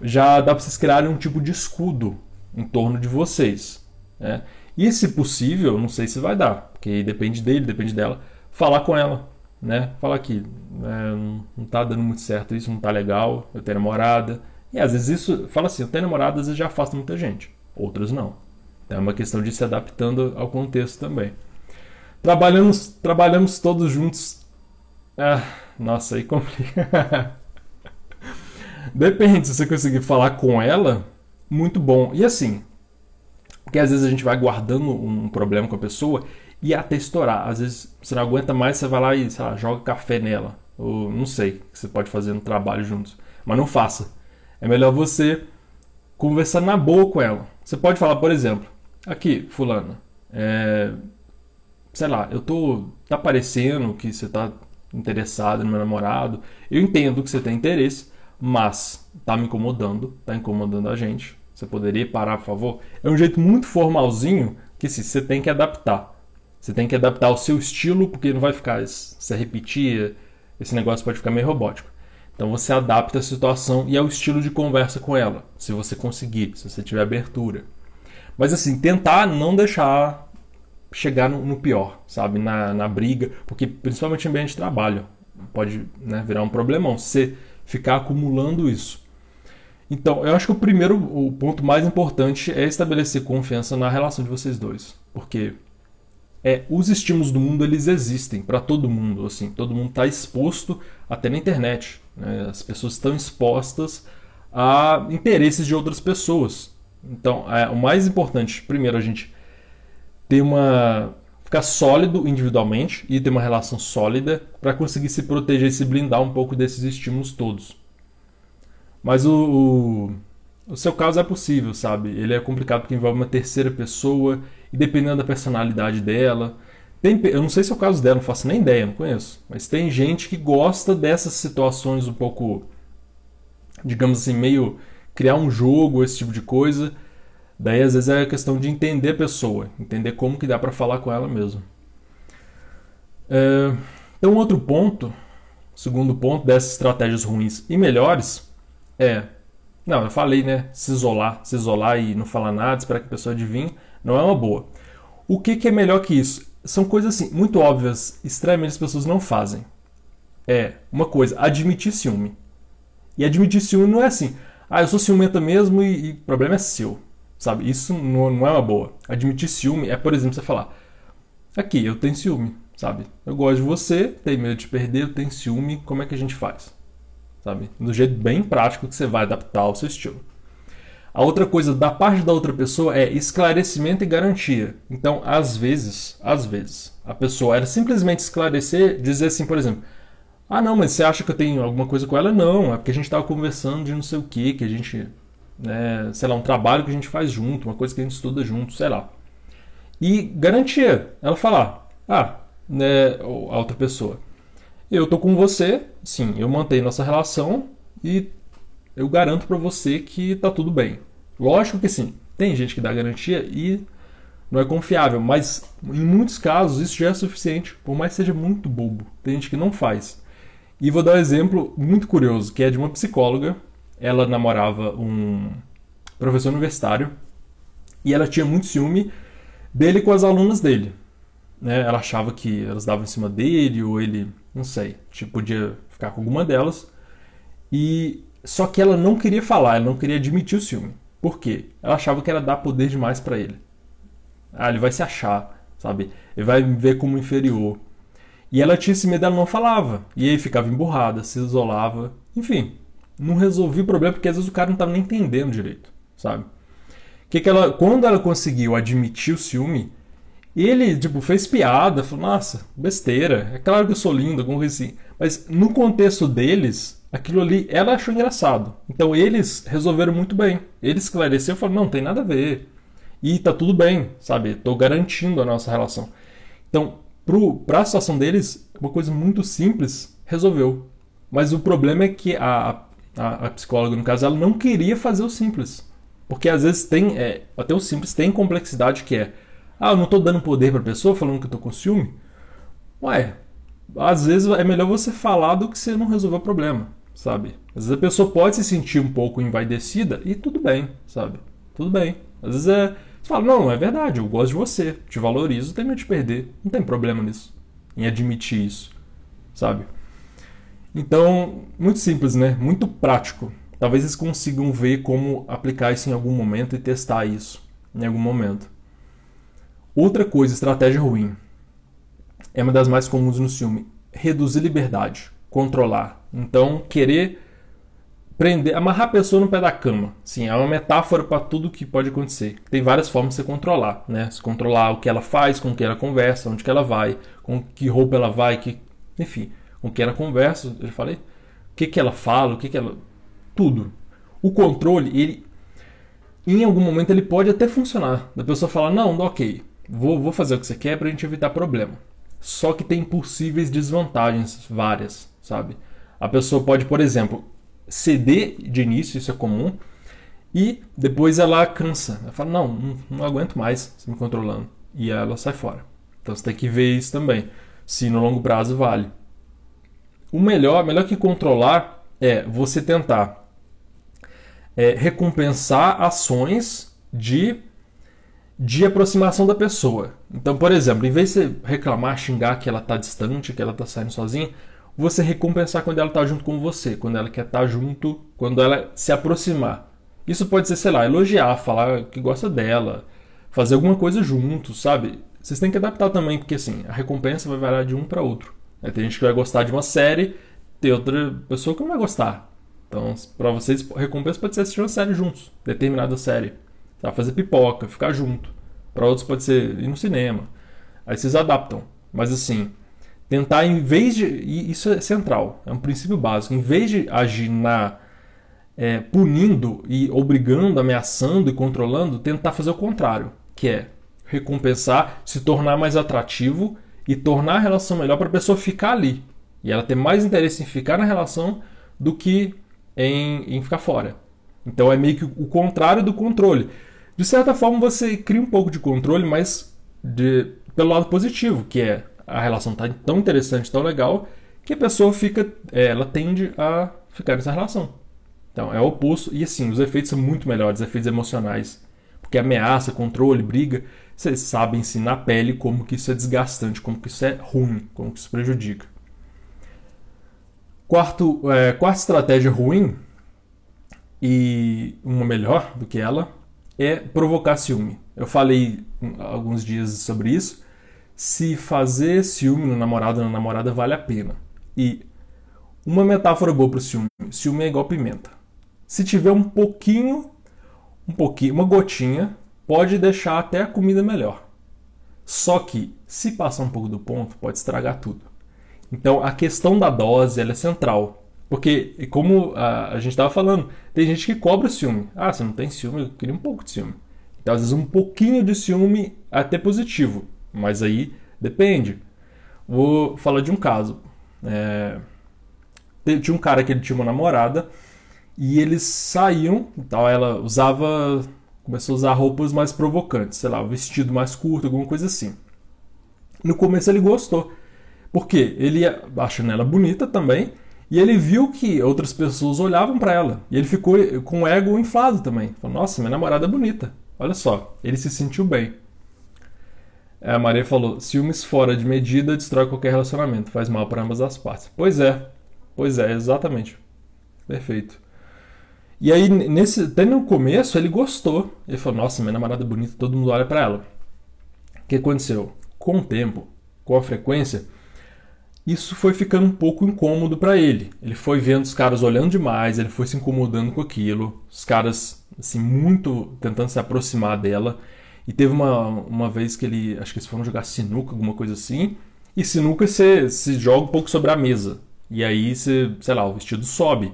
já dá para vocês criarem um tipo de escudo em torno de vocês. Né? E se possível, não sei se vai dar, porque depende dele, depende dela, falar com ela. Né? Falar que é, não está dando muito certo isso, não está legal, eu tenho namorada. E às vezes isso, fala assim, eu tenho namorada, às vezes já afasta muita gente, outras não. Então é uma questão de se adaptando ao contexto também. Trabalhamos, trabalhamos todos juntos. Ah, nossa, aí complica. Depende, se você conseguir falar com ela, muito bom. E assim, porque às vezes a gente vai guardando um problema com a pessoa e até estourar. Às vezes você não aguenta mais, você vai lá e lá, joga café nela. Ou não sei o que você pode fazer no trabalho juntos. Mas não faça. É melhor você conversar na boa com ela. Você pode falar, por exemplo, aqui, fulana, é, sei lá, eu tô. tá parecendo que você tá interessado no meu namorado. Eu entendo que você tem interesse, mas tá me incomodando, tá incomodando a gente. Você poderia parar, por favor? É um jeito muito formalzinho que sim, você tem que adaptar. Você tem que adaptar o seu estilo, porque não vai ficar. Se repetir, esse negócio pode ficar meio robótico. Então você adapta a situação e ao estilo de conversa com ela, se você conseguir, se você tiver abertura. Mas assim, tentar não deixar chegar no, no pior, sabe? Na, na, briga, porque principalmente em ambiente de trabalho pode né, virar um problemão se ficar acumulando isso. Então, eu acho que o primeiro, o ponto mais importante é estabelecer confiança na relação de vocês dois, porque é, os estímulos do mundo eles existem para todo mundo, assim, todo mundo está exposto até na internet, né? as pessoas estão expostas a interesses de outras pessoas. Então, é, o mais importante, primeiro, a gente ter uma ficar sólido individualmente e ter uma relação sólida para conseguir se proteger e se blindar um pouco desses estímulos todos. Mas o, o, o seu caso é possível, sabe? Ele é complicado porque envolve uma terceira pessoa e dependendo da personalidade dela. Tem, eu não sei se é o caso dela, não faço nem ideia, não conheço. Mas tem gente que gosta dessas situações um pouco, digamos assim, meio criar um jogo, esse tipo de coisa. Daí às vezes é questão de entender a pessoa, entender como que dá para falar com ela mesmo. É, então outro ponto, segundo ponto dessas estratégias ruins e melhores é não, eu falei, né? Se isolar, se isolar e não falar nada, esperar que a pessoa adivinhe, não é uma boa. O que, que é melhor que isso? São coisas assim, muito óbvias, extremamente as pessoas não fazem. É, uma coisa, admitir ciúme. E admitir ciúme não é assim, ah, eu sou ciumenta mesmo e, o problema é seu. Sabe? Isso não, não é uma boa. Admitir ciúme é, por exemplo, você falar: aqui, eu tenho ciúme, sabe? Eu gosto de você, tenho medo de perder, eu tenho ciúme, como é que a gente faz? sabe? Do jeito bem prático que você vai adaptar ao seu estilo. A outra coisa da parte da outra pessoa é esclarecimento e garantia. Então, às vezes, às vezes, a pessoa era simplesmente esclarecer, dizer assim, por exemplo, ah, não, mas você acha que eu tenho alguma coisa com ela? Não, é porque a gente estava conversando de não sei o que, que a gente, né, sei lá, um trabalho que a gente faz junto, uma coisa que a gente estuda junto, sei lá. E garantia, ela falar, ah, né, a outra pessoa, eu tô com você, sim, eu mantenho nossa relação e eu garanto para você que tá tudo bem. Lógico que sim, tem gente que dá garantia e não é confiável, mas em muitos casos isso já é suficiente, por mais que seja muito bobo. Tem gente que não faz. E vou dar um exemplo muito curioso, que é de uma psicóloga. Ela namorava um professor universitário e ela tinha muito ciúme dele com as alunas dele. Né? Ela achava que elas davam em cima dele ou ele não sei. Tipo, podia ficar com alguma delas. E só que ela não queria falar, ela não queria admitir o ciúme. Por quê? Ela achava que era dar poder demais para ele. Ah, ele vai se achar, sabe? Ele vai me ver como inferior. E ela tinha esse medo, ela não falava. E aí ficava emburrada, se isolava. Enfim, não resolvia o problema porque às vezes o cara não estava nem entendendo direito, sabe? Que que ela, quando ela conseguiu admitir o ciúme, ele, tipo, fez piada, falou, nossa, besteira, é claro que eu sou lindo, alguma coisa assim. Mas no contexto deles, aquilo ali, ela achou engraçado. Então eles resolveram muito bem. Ele esclareceu e falou, não, tem nada a ver. E tá tudo bem, sabe? Tô garantindo a nossa relação. Então, pro, pra situação deles, uma coisa muito simples resolveu. Mas o problema é que a, a, a psicóloga, no caso, ela não queria fazer o simples. Porque às vezes tem, é, até o simples tem complexidade que é ah, eu não estou dando poder para a pessoa falando que eu estou com ciúme? Ué, às vezes é melhor você falar do que você não resolver o problema, sabe? Às vezes a pessoa pode se sentir um pouco envaidecida e tudo bem, sabe? Tudo bem. Às vezes é. Você fala, não, é verdade, eu gosto de você, te valorizo, tenho medo de perder. Não tem problema nisso. Em admitir isso, sabe? Então, muito simples, né? Muito prático. Talvez eles consigam ver como aplicar isso em algum momento e testar isso em algum momento. Outra coisa, estratégia ruim, é uma das mais comuns no ciúme. Reduzir liberdade, controlar. Então, querer prender, amarrar a pessoa no pé da cama. Sim, é uma metáfora para tudo que pode acontecer. Tem várias formas de você controlar, né? Se controlar o que ela faz, com quem ela conversa, onde que ela vai, com que roupa ela vai, que, enfim, com quem ela conversa, eu já falei, o que que ela fala, o que que ela, tudo. O controle, ele, em algum momento ele pode até funcionar. Da pessoa falar, não, ok, Vou, vou fazer o que você quer para a gente evitar problema. Só que tem possíveis desvantagens várias, sabe? A pessoa pode, por exemplo, ceder de início, isso é comum, e depois ela cansa. Ela fala: Não, não, não aguento mais se me controlando. E ela sai fora. Então você tem que ver isso também. Se no longo prazo vale. O melhor, melhor que controlar é você tentar é, recompensar ações de de aproximação da pessoa. Então, por exemplo, em vez de você reclamar, xingar que ela está distante, que ela está saindo sozinha, você recompensar quando ela está junto com você, quando ela quer estar tá junto, quando ela se aproximar. Isso pode ser, sei lá, elogiar, falar que gosta dela, fazer alguma coisa junto, sabe? Vocês têm que adaptar também, porque assim, a recompensa vai variar de um para outro. Tem gente que vai gostar de uma série, tem outra pessoa que não vai gostar. Então, para vocês, recompensa pode ser assistir uma série juntos, determinada série. Tá? Fazer pipoca, ficar junto. Para outros pode ser ir no cinema. Aí vocês adaptam. Mas assim, tentar em vez de. E isso é central, é um princípio básico. Em vez de agir na. é, punindo e obrigando, ameaçando e controlando, tentar fazer o contrário, que é recompensar, se tornar mais atrativo e tornar a relação melhor para a pessoa ficar ali. E ela ter mais interesse em ficar na relação do que em, em ficar fora. Então é meio que o contrário do controle. De certa forma, você cria um pouco de controle, mas de, pelo lado positivo, que é a relação está tão interessante, tão legal, que a pessoa fica, é, ela tende a ficar nessa relação. Então é o oposto, e assim, os efeitos são muito melhores, efeitos emocionais. Porque ameaça, controle, briga, vocês sabem sim na pele como que isso é desgastante, como que isso é ruim, como que isso prejudica. Quarto, é, quarta estratégia ruim, e uma melhor do que ela, é provocar ciúme. Eu falei alguns dias sobre isso. Se fazer ciúme no namorado ou na namorada vale a pena. E uma metáfora boa para o ciúme: ciúme é igual pimenta. Se tiver um pouquinho, um pouquinho, uma gotinha, pode deixar até a comida melhor. Só que, se passar um pouco do ponto, pode estragar tudo. Então, a questão da dose é central. Porque, como a, a gente estava falando, tem gente que cobra o ciúme. Ah, você não tem ciúme, eu queria um pouco de ciúme. Então, às vezes, um pouquinho de ciúme é até positivo, mas aí depende. Vou falar de um caso. É... Tinha um cara que ele tinha uma namorada e eles saíam, tal, ela usava, começou a usar roupas mais provocantes, sei lá, vestido mais curto, alguma coisa assim. No começo ele gostou, porque ele achando ela bonita também, e ele viu que outras pessoas olhavam para ela. E ele ficou com o ego inflado também. Falou: Nossa, minha namorada é bonita. Olha só. Ele se sentiu bem. A Maria falou: ciúmes fora de medida destrói qualquer relacionamento, faz mal para ambas as partes. Pois é, pois é, exatamente. Perfeito. E aí, nesse, até no começo, ele gostou. Ele falou: Nossa, minha namorada é bonita, todo mundo olha para ela. O que aconteceu? Com o tempo, com a frequência, isso foi ficando um pouco incômodo para ele. Ele foi vendo os caras olhando demais, ele foi se incomodando com aquilo, os caras assim muito tentando se aproximar dela. E teve uma, uma vez que ele, acho que eles foram jogar sinuca, alguma coisa assim. E sinuca você se joga um pouco sobre a mesa. E aí você, sei lá, o vestido sobe.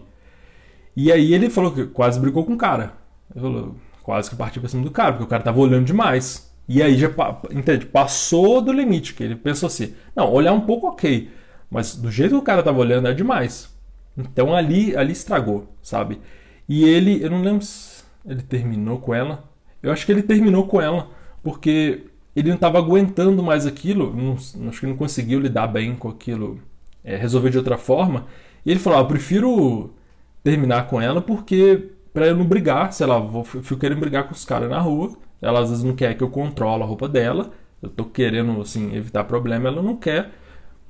E aí ele falou que quase brigou com o cara. Ele falou, quase que partiu pra cima do cara, porque o cara tava olhando demais. E aí já entende, passou do limite, que ele pensou assim, não, olhar um pouco ok. Mas do jeito que o cara tava olhando é demais. Então ali, ali estragou, sabe? E ele, eu não lembro se ele terminou com ela. Eu acho que ele terminou com ela porque ele não estava aguentando mais aquilo. Não, acho que não conseguiu lidar bem com aquilo, é, resolver de outra forma. E ele falou: ah, eu prefiro terminar com ela porque para eu não brigar, sei lá, vou, fico querendo brigar com os caras na rua. Ela às vezes não quer que eu controle a roupa dela. Eu tô querendo assim evitar problema, ela não quer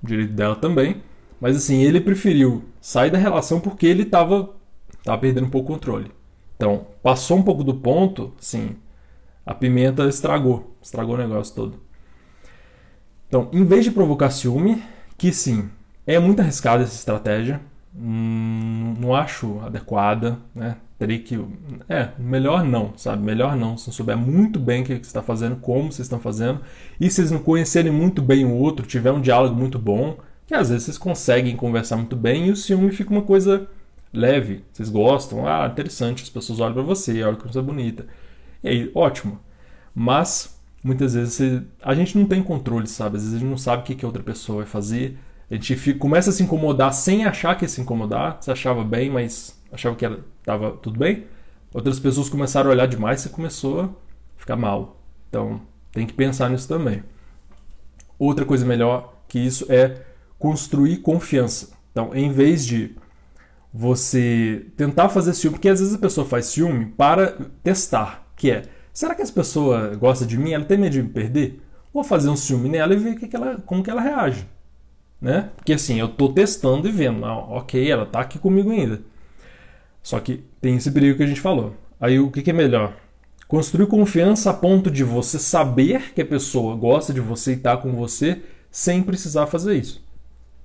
direito dela também. Mas assim, ele preferiu sair da relação porque ele estava tava perdendo um pouco o controle. Então, passou um pouco do ponto, sim, a pimenta estragou, estragou o negócio todo. Então, em vez de provocar ciúme, que sim, é muito arriscada essa estratégia, hum, não acho adequada, né? Teria que. É, melhor não, sabe? Melhor não. Se não souber muito bem o que você está fazendo, como vocês estão fazendo, e se vocês não conhecerem muito bem o outro, tiver um diálogo muito bom, que às vezes vocês conseguem conversar muito bem e o ciúme fica uma coisa leve. Vocês gostam, ah, interessante, as pessoas olham para você, olham que você é bonita. E aí, ótimo. Mas, muitas vezes, a gente não tem controle, sabe? Às vezes a gente não sabe o que, que a outra pessoa vai fazer. A gente fica... começa a se incomodar sem achar que ia se incomodar. Você achava bem, mas achava que estava tudo bem. Outras pessoas começaram a olhar demais você começou a ficar mal. Então, tem que pensar nisso também. Outra coisa melhor que isso é construir confiança. Então, em vez de você tentar fazer ciúme, porque às vezes a pessoa faz ciúme para testar, que é, será que essa pessoa gosta de mim? Ela tem medo de me perder? Vou fazer um ciúme nela e ver que que ela, como que ela reage. Né? Porque assim, eu estou testando e vendo, não, ok, ela está aqui comigo ainda. Só que tem esse perigo que a gente falou. Aí o que, que é melhor? Construir confiança a ponto de você saber que a pessoa gosta de você e está com você sem precisar fazer isso.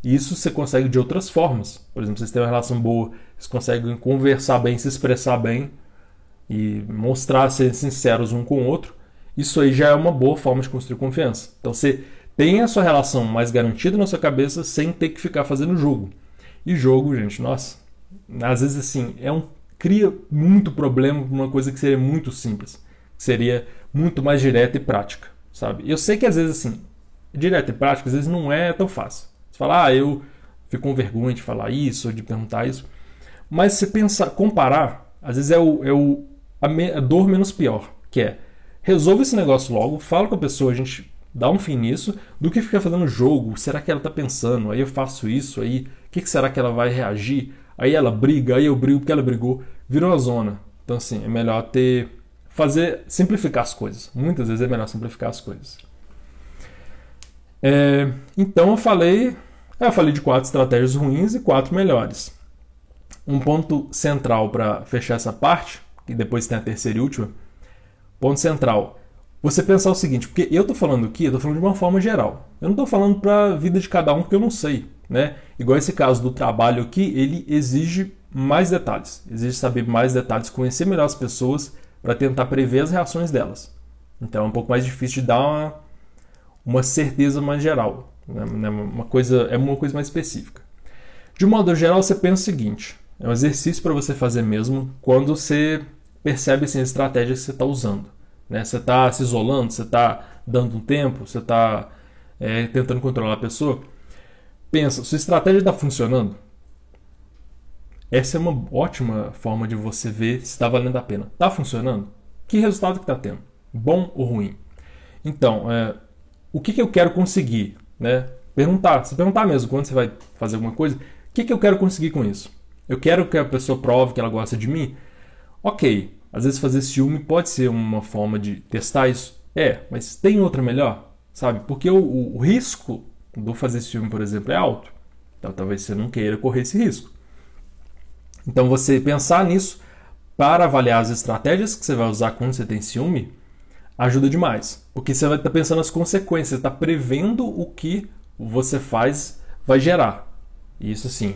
Isso você consegue de outras formas. Por exemplo, vocês têm uma relação boa, vocês conseguem conversar bem, se expressar bem e mostrar ser sinceros um com o outro. Isso aí já é uma boa forma de construir confiança. Então você tem a sua relação mais garantida na sua cabeça sem ter que ficar fazendo jogo. E jogo, gente, nossa, às vezes assim, é um cria muito problema para uma coisa que seria muito simples, que seria muito mais direta e prática, sabe? Eu sei que às vezes assim, direta e prática às vezes não é tão fácil. Você fala, ah, eu fico com vergonha de falar isso de perguntar isso, mas se pensar, comparar, às vezes é o, é o a, me, a dor menos pior, que é resolve esse negócio logo, fala com a pessoa, a gente dá um fim nisso, do que ficar fazendo jogo. Será que ela tá pensando? Aí eu faço isso, aí o que, que será que ela vai reagir? Aí ela briga, aí eu brigo porque ela brigou. Virou uma zona. Então, assim, é melhor ter. Fazer. Simplificar as coisas. Muitas vezes é melhor simplificar as coisas. É, então eu falei. Eu falei de quatro estratégias ruins e quatro melhores. Um ponto central para fechar essa parte, e depois tem a terceira e última. Ponto central você pensar o seguinte, porque eu estou falando aqui, eu tô falando de uma forma geral. Eu não estou falando para a vida de cada um porque eu não sei, né? Igual esse caso do trabalho aqui, ele exige mais detalhes, exige saber mais detalhes, conhecer melhor as pessoas para tentar prever as reações delas. Então é um pouco mais difícil de dar uma, uma certeza mais geral, né? né uma coisa é uma coisa mais específica. De um modo geral, você pensa o seguinte: é um exercício para você fazer mesmo quando você percebe assim, a estratégia que você está usando. Né? Você está se isolando, você está dando um tempo, você está é, tentando controlar a pessoa. Pensa, sua estratégia está funcionando? Essa é uma ótima forma de você ver se está valendo a pena. Está funcionando? Que resultado que está tendo? Bom ou ruim? Então, é, o que, que eu quero conseguir? Né? Perguntar, se perguntar mesmo quando você vai fazer alguma coisa, o que, que eu quero conseguir com isso? Eu quero que a pessoa prove que ela gosta de mim? Ok, às vezes fazer ciúme pode ser uma forma de testar isso. É, mas tem outra melhor, sabe? Porque o, o, risco do fazer ciúme, por exemplo, é alto. Então talvez você não queira correr esse risco. Então você pensar nisso para avaliar as estratégias que você vai usar quando você tem ciúme ajuda demais. Porque você vai estar pensando nas consequências, você está prevendo o que você faz vai gerar. E isso sim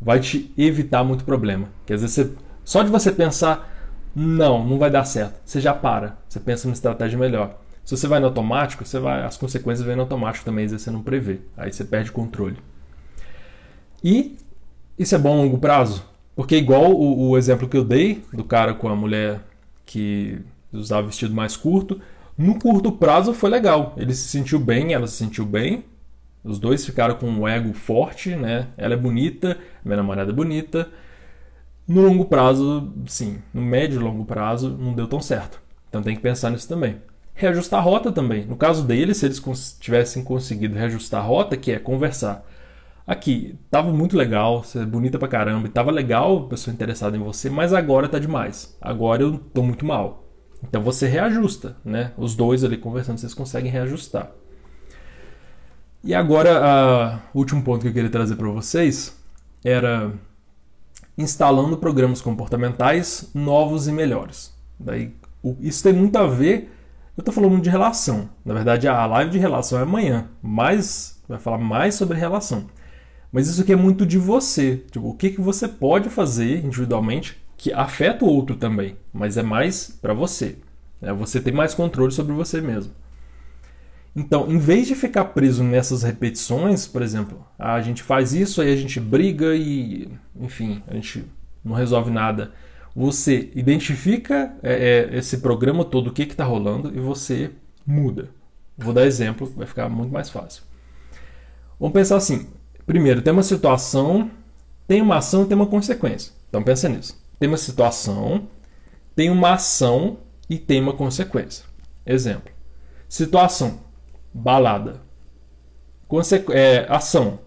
vai te evitar muito problema. Que às vezes você, só de você pensar não, não vai dar certo. Você já para, você pensa numa estratégia melhor. Se você vai no automático, você vai, as consequências vêm no automático também, às vezes você não prevê. Aí você perde controle. E isso é bom a longo prazo? Porque igual o, o exemplo que eu dei do cara com a mulher que usava vestido mais curto, no curto prazo foi legal. Ele se sentiu bem, ela se sentiu bem. Os dois ficaram com um ego forte, né? Ela é bonita, minha namorada é bonita. No longo prazo, sim. No médio e longo prazo, não deu tão certo. Então tem que pensar nisso também. Reajustar a rota também. No caso deles, se eles tivessem conseguido reajustar a rota, que é conversar. Aqui, tava muito legal, você é bonita pra caramba, e tava legal, a pessoa interessada em você, mas agora tá demais. Agora eu tô muito mal. Então você reajusta, né? Os dois ali conversando, vocês conseguem reajustar. E agora, o último ponto que eu queria trazer para vocês era instalando programas comportamentais novos e melhores. Daí, isso tem muito a ver. Eu estou falando de relação. Na verdade, a live de relação é amanhã, mas vai falar mais sobre relação. Mas isso aqui é muito de você. Tipo, o que, que você pode fazer individualmente que afeta o outro também, mas é mais para você. É você ter mais controle sobre você mesmo. Então, em vez de ficar preso nessas repetições, por exemplo, a gente faz isso, aí a gente briga e, enfim, a gente não resolve nada. Você identifica é, é, esse programa todo, o que está rolando, e você muda. Vou dar exemplo, vai ficar muito mais fácil. Vamos pensar assim: primeiro, tem uma situação, tem uma ação e tem uma consequência. Então, pensa nisso. Tem uma situação, tem uma ação e tem uma consequência. Exemplo: situação balada. Conse é, ação.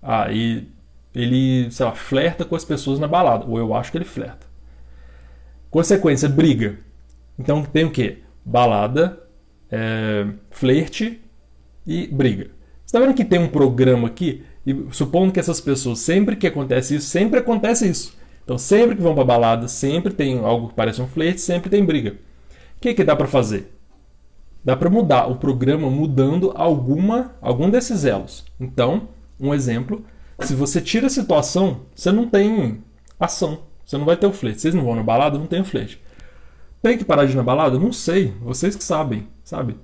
Aí ah, ele, sei lá, flerta com as pessoas na balada. Ou eu acho que ele flerta. Consequência, briga. Então tem o que? Balada, é, flerte e briga. Você tá vendo que tem um programa aqui? E supondo que essas pessoas, sempre que acontece isso, sempre acontece isso. Então sempre que vão pra balada, sempre tem algo que parece um flerte, sempre tem briga. O que, que dá para fazer? Dá para mudar o programa mudando alguma, algum desses elos. Então, um exemplo, se você tira a situação, você não tem ação. Você não vai ter o flerte. Vocês não vão na balada, não tem o flerte. Tem que parar de ir na balada? Não sei. Vocês que sabem, sabe?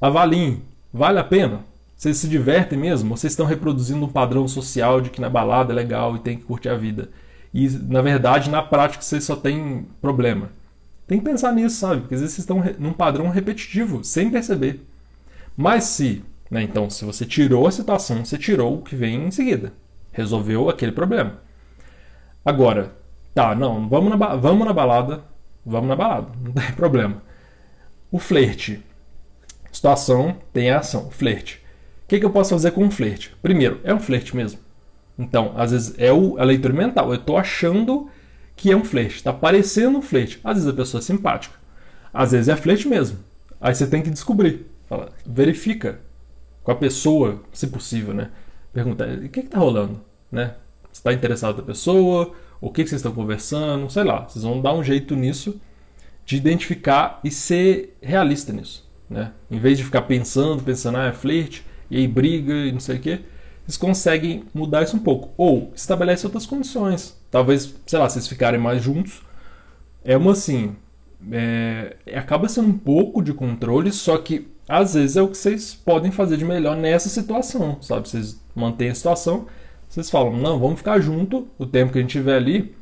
Avaliem. Vale a pena? Vocês se divertem mesmo? Vocês estão reproduzindo um padrão social de que na balada é legal e tem que curtir a vida? e na verdade na prática você só tem problema. Tem que pensar nisso, sabe? Porque às vezes vocês estão num padrão repetitivo, sem perceber. Mas se, né, então, se você tirou a situação, você tirou o que vem em seguida. Resolveu aquele problema. Agora, tá, não, vamos na, vamos na balada, vamos na balada, (laughs) não tem problema. O flerte. Situação tem a ação, flerte. O que, que eu posso fazer com um flerte? Primeiro, é um flerte mesmo. Então, às vezes é o, a leitura mental. Eu estou achando que é um flerte. Está parecendo um flerte. Às vezes a pessoa é simpática. Às vezes é flerte mesmo. Aí você tem que descobrir. Fala, verifica com a pessoa, se possível, né? Pergunta, o que está rolando? Né? Você está interessado na pessoa? O que, que vocês estão conversando? Sei lá. Vocês vão dar um jeito nisso de identificar e ser realista nisso. Né? Em vez de ficar pensando, pensando, ah, é flerte, e aí briga e não sei o quê eles conseguem mudar isso um pouco. Ou estabelece outras condições. Talvez, sei lá, vocês ficarem mais juntos. É uma assim. É, acaba sendo um pouco de controle, só que às vezes é o que vocês podem fazer de melhor nessa situação, sabe? Vocês mantêm a situação, vocês falam, não, vamos ficar junto o tempo que a gente tiver ali,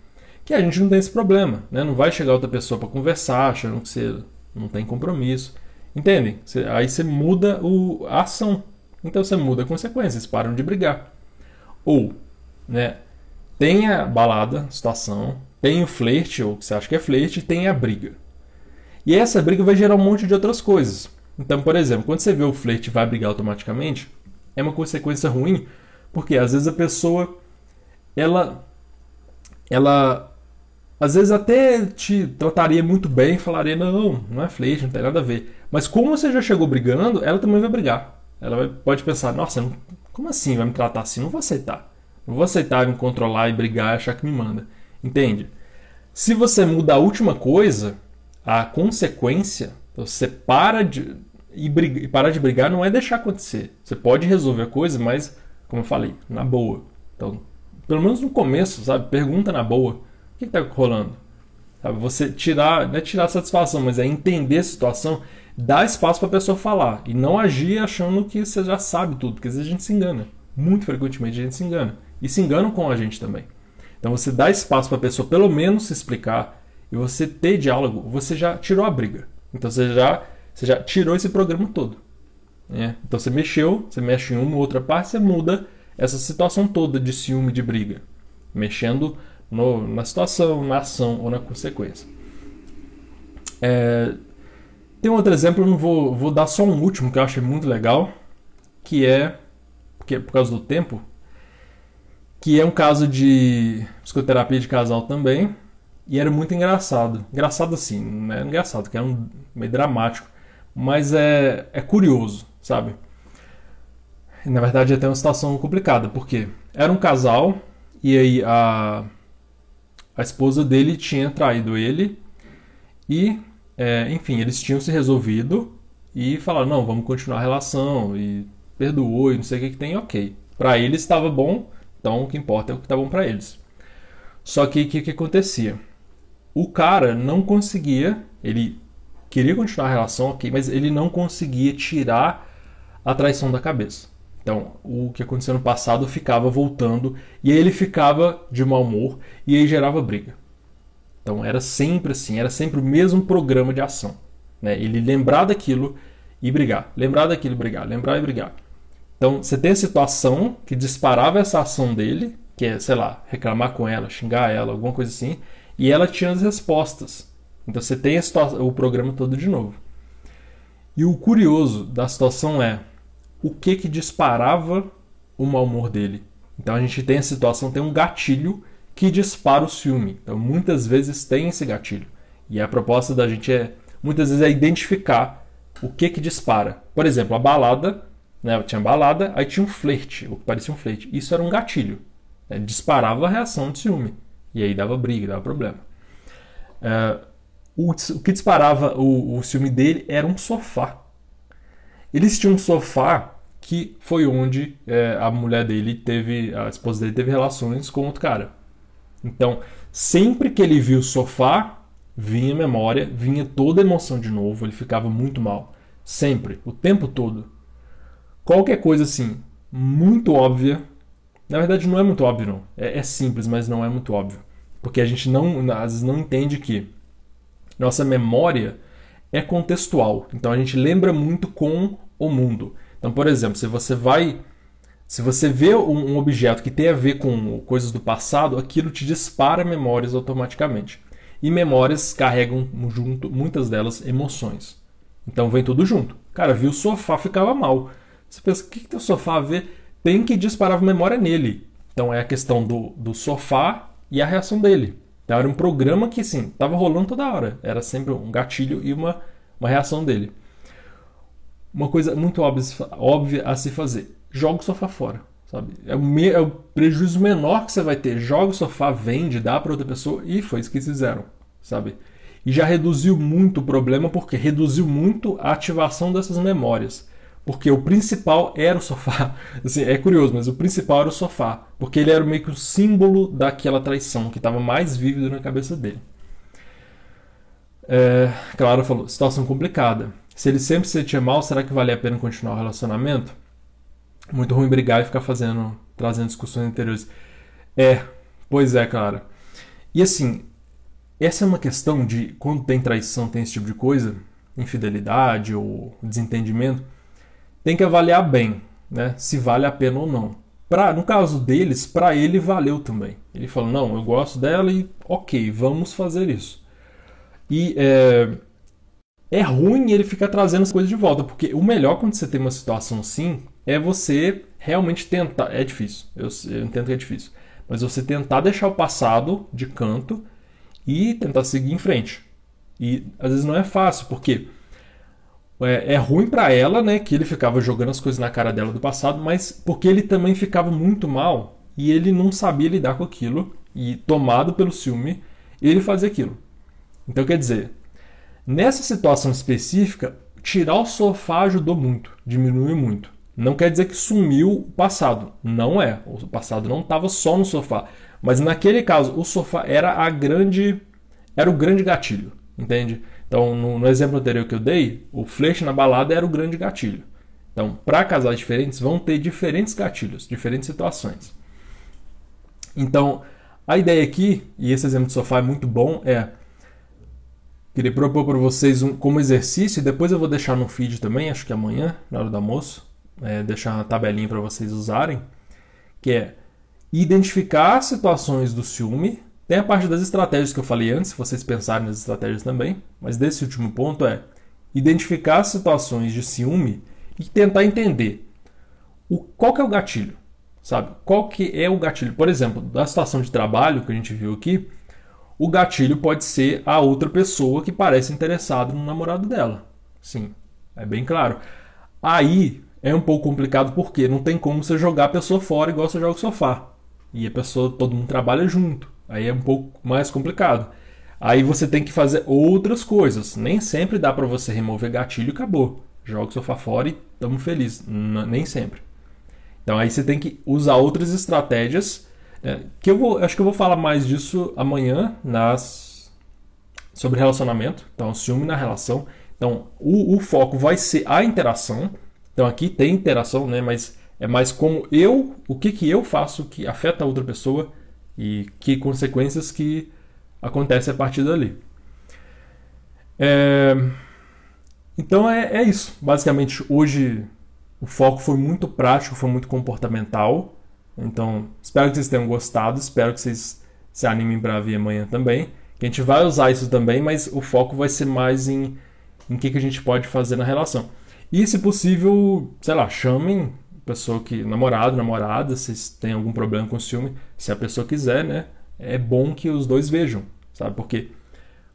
que a gente não tem esse problema, né? Não vai chegar outra pessoa para conversar, achando que você não tem compromisso. Entendem? Aí você muda o, a ação. Então você muda a consequência, eles param de brigar. Ou, né, tem a balada, situação, tem o flerte, ou que você acha que é flerte, tem a briga. E essa briga vai gerar um monte de outras coisas. Então, por exemplo, quando você vê o flerte vai brigar automaticamente, é uma consequência ruim, porque às vezes a pessoa ela ela às vezes até te trataria muito bem, falaria não, não é flerte, não tem nada a ver. Mas como você já chegou brigando, ela também vai brigar. Ela vai, pode pensar, nossa, como assim vai me tratar assim? Não vou aceitar. Não vou aceitar me controlar e brigar e achar que me manda. Entende? Se você muda a última coisa, a consequência, você para de e, briga, e parar de brigar não é deixar acontecer. Você pode resolver a coisa, mas, como eu falei, na boa. Então, pelo menos no começo, sabe? Pergunta na boa. O que está rolando? Sabe? Você tirar, não é tirar satisfação, mas é entender a situação dar espaço para a pessoa falar e não agir achando que você já sabe tudo, porque às vezes a gente se engana. Muito frequentemente a gente se engana. E se enganam com a gente também. Então você dá espaço para a pessoa pelo menos se explicar e você ter diálogo, você já tirou a briga. Então você já, você já tirou esse programa todo. Né? Então você mexeu, você mexe em uma ou outra parte, você muda essa situação toda de ciúme, de briga. Mexendo no, na situação, na ação ou na consequência. É, tem um outro exemplo, eu não vou, vou dar só um último que eu achei muito legal, que é, que é por causa do tempo, que é um caso de psicoterapia de casal também, e era muito engraçado. Engraçado assim, não é engraçado, que é um, meio dramático, mas é, é curioso, sabe? Na verdade, é até uma situação complicada, porque era um casal e aí a, a esposa dele tinha traído ele e é, enfim, eles tinham se resolvido e falaram: não, vamos continuar a relação e perdoou e não sei o que, que tem, ok. Para eles estava bom, então o que importa é o que está bom para eles. Só que o que, que acontecia? O cara não conseguia, ele queria continuar a relação, ok, mas ele não conseguia tirar a traição da cabeça. Então, o que aconteceu no passado ficava voltando e aí ele ficava de mau humor e aí gerava briga. Então era sempre assim, era sempre o mesmo programa de ação. Né? Ele lembrar daquilo e brigar, lembrar daquilo e brigar, lembrar e brigar. Então você tem a situação que disparava essa ação dele, que é, sei lá, reclamar com ela, xingar ela, alguma coisa assim, e ela tinha as respostas. Então você tem o programa todo de novo. E o curioso da situação é o que que disparava o mau humor dele. Então a gente tem a situação, tem um gatilho que dispara o ciúme. Então, muitas vezes tem esse gatilho. E a proposta da gente é, muitas vezes, é identificar o que que dispara. Por exemplo, a balada, né? Tinha balada, aí tinha um flerte, o que parecia um flerte. Isso era um gatilho. Né? Disparava a reação de ciúme. E aí dava briga, dava problema. Uh, o, o, que disparava o, o ciúme dele era um sofá. Eles tinham um sofá que foi onde é, a mulher dele teve, a esposa dele teve relações com outro cara. Então, sempre que ele viu o sofá, vinha memória, vinha toda a emoção de novo, ele ficava muito mal. Sempre, o tempo todo. Qualquer coisa assim, muito óbvia. Na verdade, não é muito óbvio, não. É, é simples, mas não é muito óbvio. Porque a gente não, às vezes não entende que nossa memória é contextual. Então a gente lembra muito com o mundo. Então, por exemplo, se você vai. Se você vê um objeto que tem a ver com coisas do passado, aquilo te dispara memórias automaticamente. E memórias carregam junto, muitas delas, emoções. Então vem tudo junto. Cara, viu o sofá, ficava mal. Você pensa, o que, que tem o sofá a ver? Tem que disparar memória nele. Então é a questão do, do sofá e a reação dele. Então era um programa que, sim, estava rolando toda hora. Era sempre um gatilho e uma, uma reação dele. Uma coisa muito óbvia, óbvia a se fazer: joga o sofá fora. Sabe? É, o, me, é o prejuízo menor que você vai ter. Joga o sofá, vende, dá para outra pessoa e foi isso que fizeram. Sabe? E já reduziu muito o problema porque reduziu muito a ativação dessas memórias. Porque o principal era o sofá. (laughs) Assim, é curioso, mas o principal era o sofá. Porque ele era meio que o símbolo daquela traição que estava mais vívido na cabeça dele. É, claro, falou: situação complicada. Se ele sempre se sentia mal, será que vale a pena continuar o relacionamento? Muito ruim brigar e ficar fazendo, trazendo discussões interiores. É, pois é, cara. E assim, essa é uma questão de quando tem traição, tem esse tipo de coisa, infidelidade ou desentendimento tem que avaliar bem, né, se vale a pena ou não. Pra, no caso deles, para ele valeu também. Ele falou: não, eu gosto dela e ok, vamos fazer isso. E é, é ruim ele ficar trazendo as coisas de volta, porque o melhor quando você tem uma situação assim é você realmente tentar. É difícil, eu, eu entendo que é difícil, mas você tentar deixar o passado de canto e tentar seguir em frente. E às vezes não é fácil, porque é, é ruim para ela, né, que ele ficava jogando as coisas na cara dela do passado, mas porque ele também ficava muito mal e ele não sabia lidar com aquilo e tomado pelo ciúme, ele fazia aquilo. Então quer dizer, nessa situação específica, tirar o sofá ajudou muito, diminuiu muito. Não quer dizer que sumiu o passado, não é. O passado não estava só no sofá, mas naquele caso o sofá era a grande era o grande gatilho, entende? Então, no, no exemplo anterior que eu dei, o flash na balada era o grande gatilho. Então, para casais diferentes, vão ter diferentes gatilhos, diferentes situações. Então, a ideia aqui, e esse exemplo de sofá é muito bom, é. Queria propor para vocês um, como exercício, e depois eu vou deixar no feed também, acho que amanhã, na hora do almoço, é, deixar uma tabelinha para vocês usarem, que é identificar situações do ciúme tem a parte das estratégias que eu falei antes, se vocês pensarem nas estratégias também, mas desse último ponto é identificar situações de ciúme e tentar entender o, qual que é o gatilho, sabe? Qual que é o gatilho? Por exemplo, da situação de trabalho que a gente viu aqui, o gatilho pode ser a outra pessoa que parece interessada no namorado dela. Sim, é bem claro. Aí é um pouco complicado porque não tem como você jogar a pessoa fora igual você joga o sofá. E a pessoa, todo mundo trabalha junto. Aí é um pouco mais complicado. Aí você tem que fazer outras coisas. Nem sempre dá para você remover gatilho e acabou. Joga o sofá fora e estamos felizes. Nem sempre. Então aí você tem que usar outras estratégias. É, que eu vou, acho que eu vou falar mais disso amanhã nas sobre relacionamento. Então ciúme na relação. Então o, o foco vai ser a interação. Então aqui tem interação, né? Mas é mais como eu, o que que eu faço que afeta a outra pessoa e que consequências que acontecem a partir dali. É... Então é, é isso. Basicamente, hoje o foco foi muito prático, foi muito comportamental. Então, espero que vocês tenham gostado, espero que vocês se animem para vir amanhã também. Que a gente vai usar isso também, mas o foco vai ser mais em em que, que a gente pode fazer na relação. E, se possível, sei lá, chamem pessoa que. namorado, namorada, se tem algum problema com ciúme, se a pessoa quiser, né? É bom que os dois vejam, sabe? Porque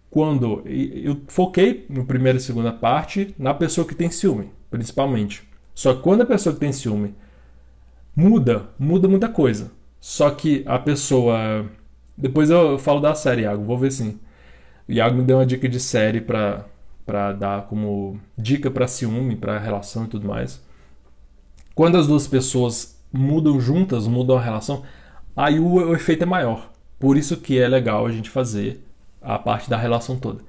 quando. Eu foquei no primeira e segunda parte na pessoa que tem ciúme, principalmente. Só que quando a pessoa que tem ciúme muda, muda muita coisa. Só que a pessoa. Depois eu falo da série, Iago, vou ver sim. O Iago me deu uma dica de série pra, pra dar como dica para ciúme, para relação e tudo mais. Quando as duas pessoas mudam juntas, mudam a relação, aí o, o efeito é maior. Por isso que é legal a gente fazer a parte da relação toda.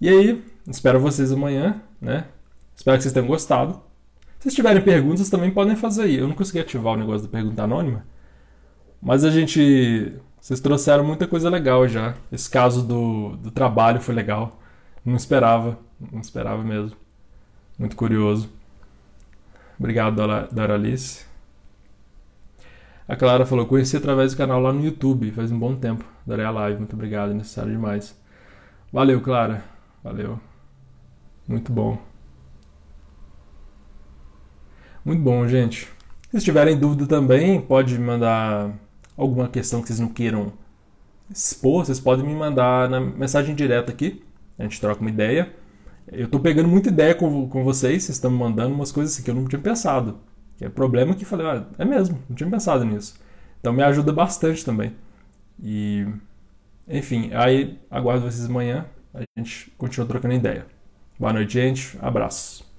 E aí, espero vocês amanhã, né? Espero que vocês tenham gostado. Se tiverem perguntas, também podem fazer aí. Eu não consegui ativar o negócio da pergunta anônima. Mas a gente Vocês trouxeram muita coisa legal já. Esse caso do, do trabalho foi legal. Não esperava, não esperava mesmo. Muito curioso. Obrigado, Doralice. A Clara falou: conheci através do canal lá no YouTube, faz um bom tempo. Darei a live, muito obrigado, é necessário demais. Valeu, Clara. Valeu. Muito bom. Muito bom, gente. Se tiverem dúvida também, pode mandar alguma questão que vocês não queiram expor, vocês podem me mandar na mensagem direta aqui. A gente troca uma ideia. Eu tô pegando muita ideia com, com vocês, vocês estão me mandando umas coisas assim que eu não tinha pensado. Que é problema que falei, ah, é mesmo, não tinha pensado nisso. Então me ajuda bastante também. E enfim, aí aguardo vocês amanhã. A gente continua trocando ideia. Boa noite, gente. Abraço.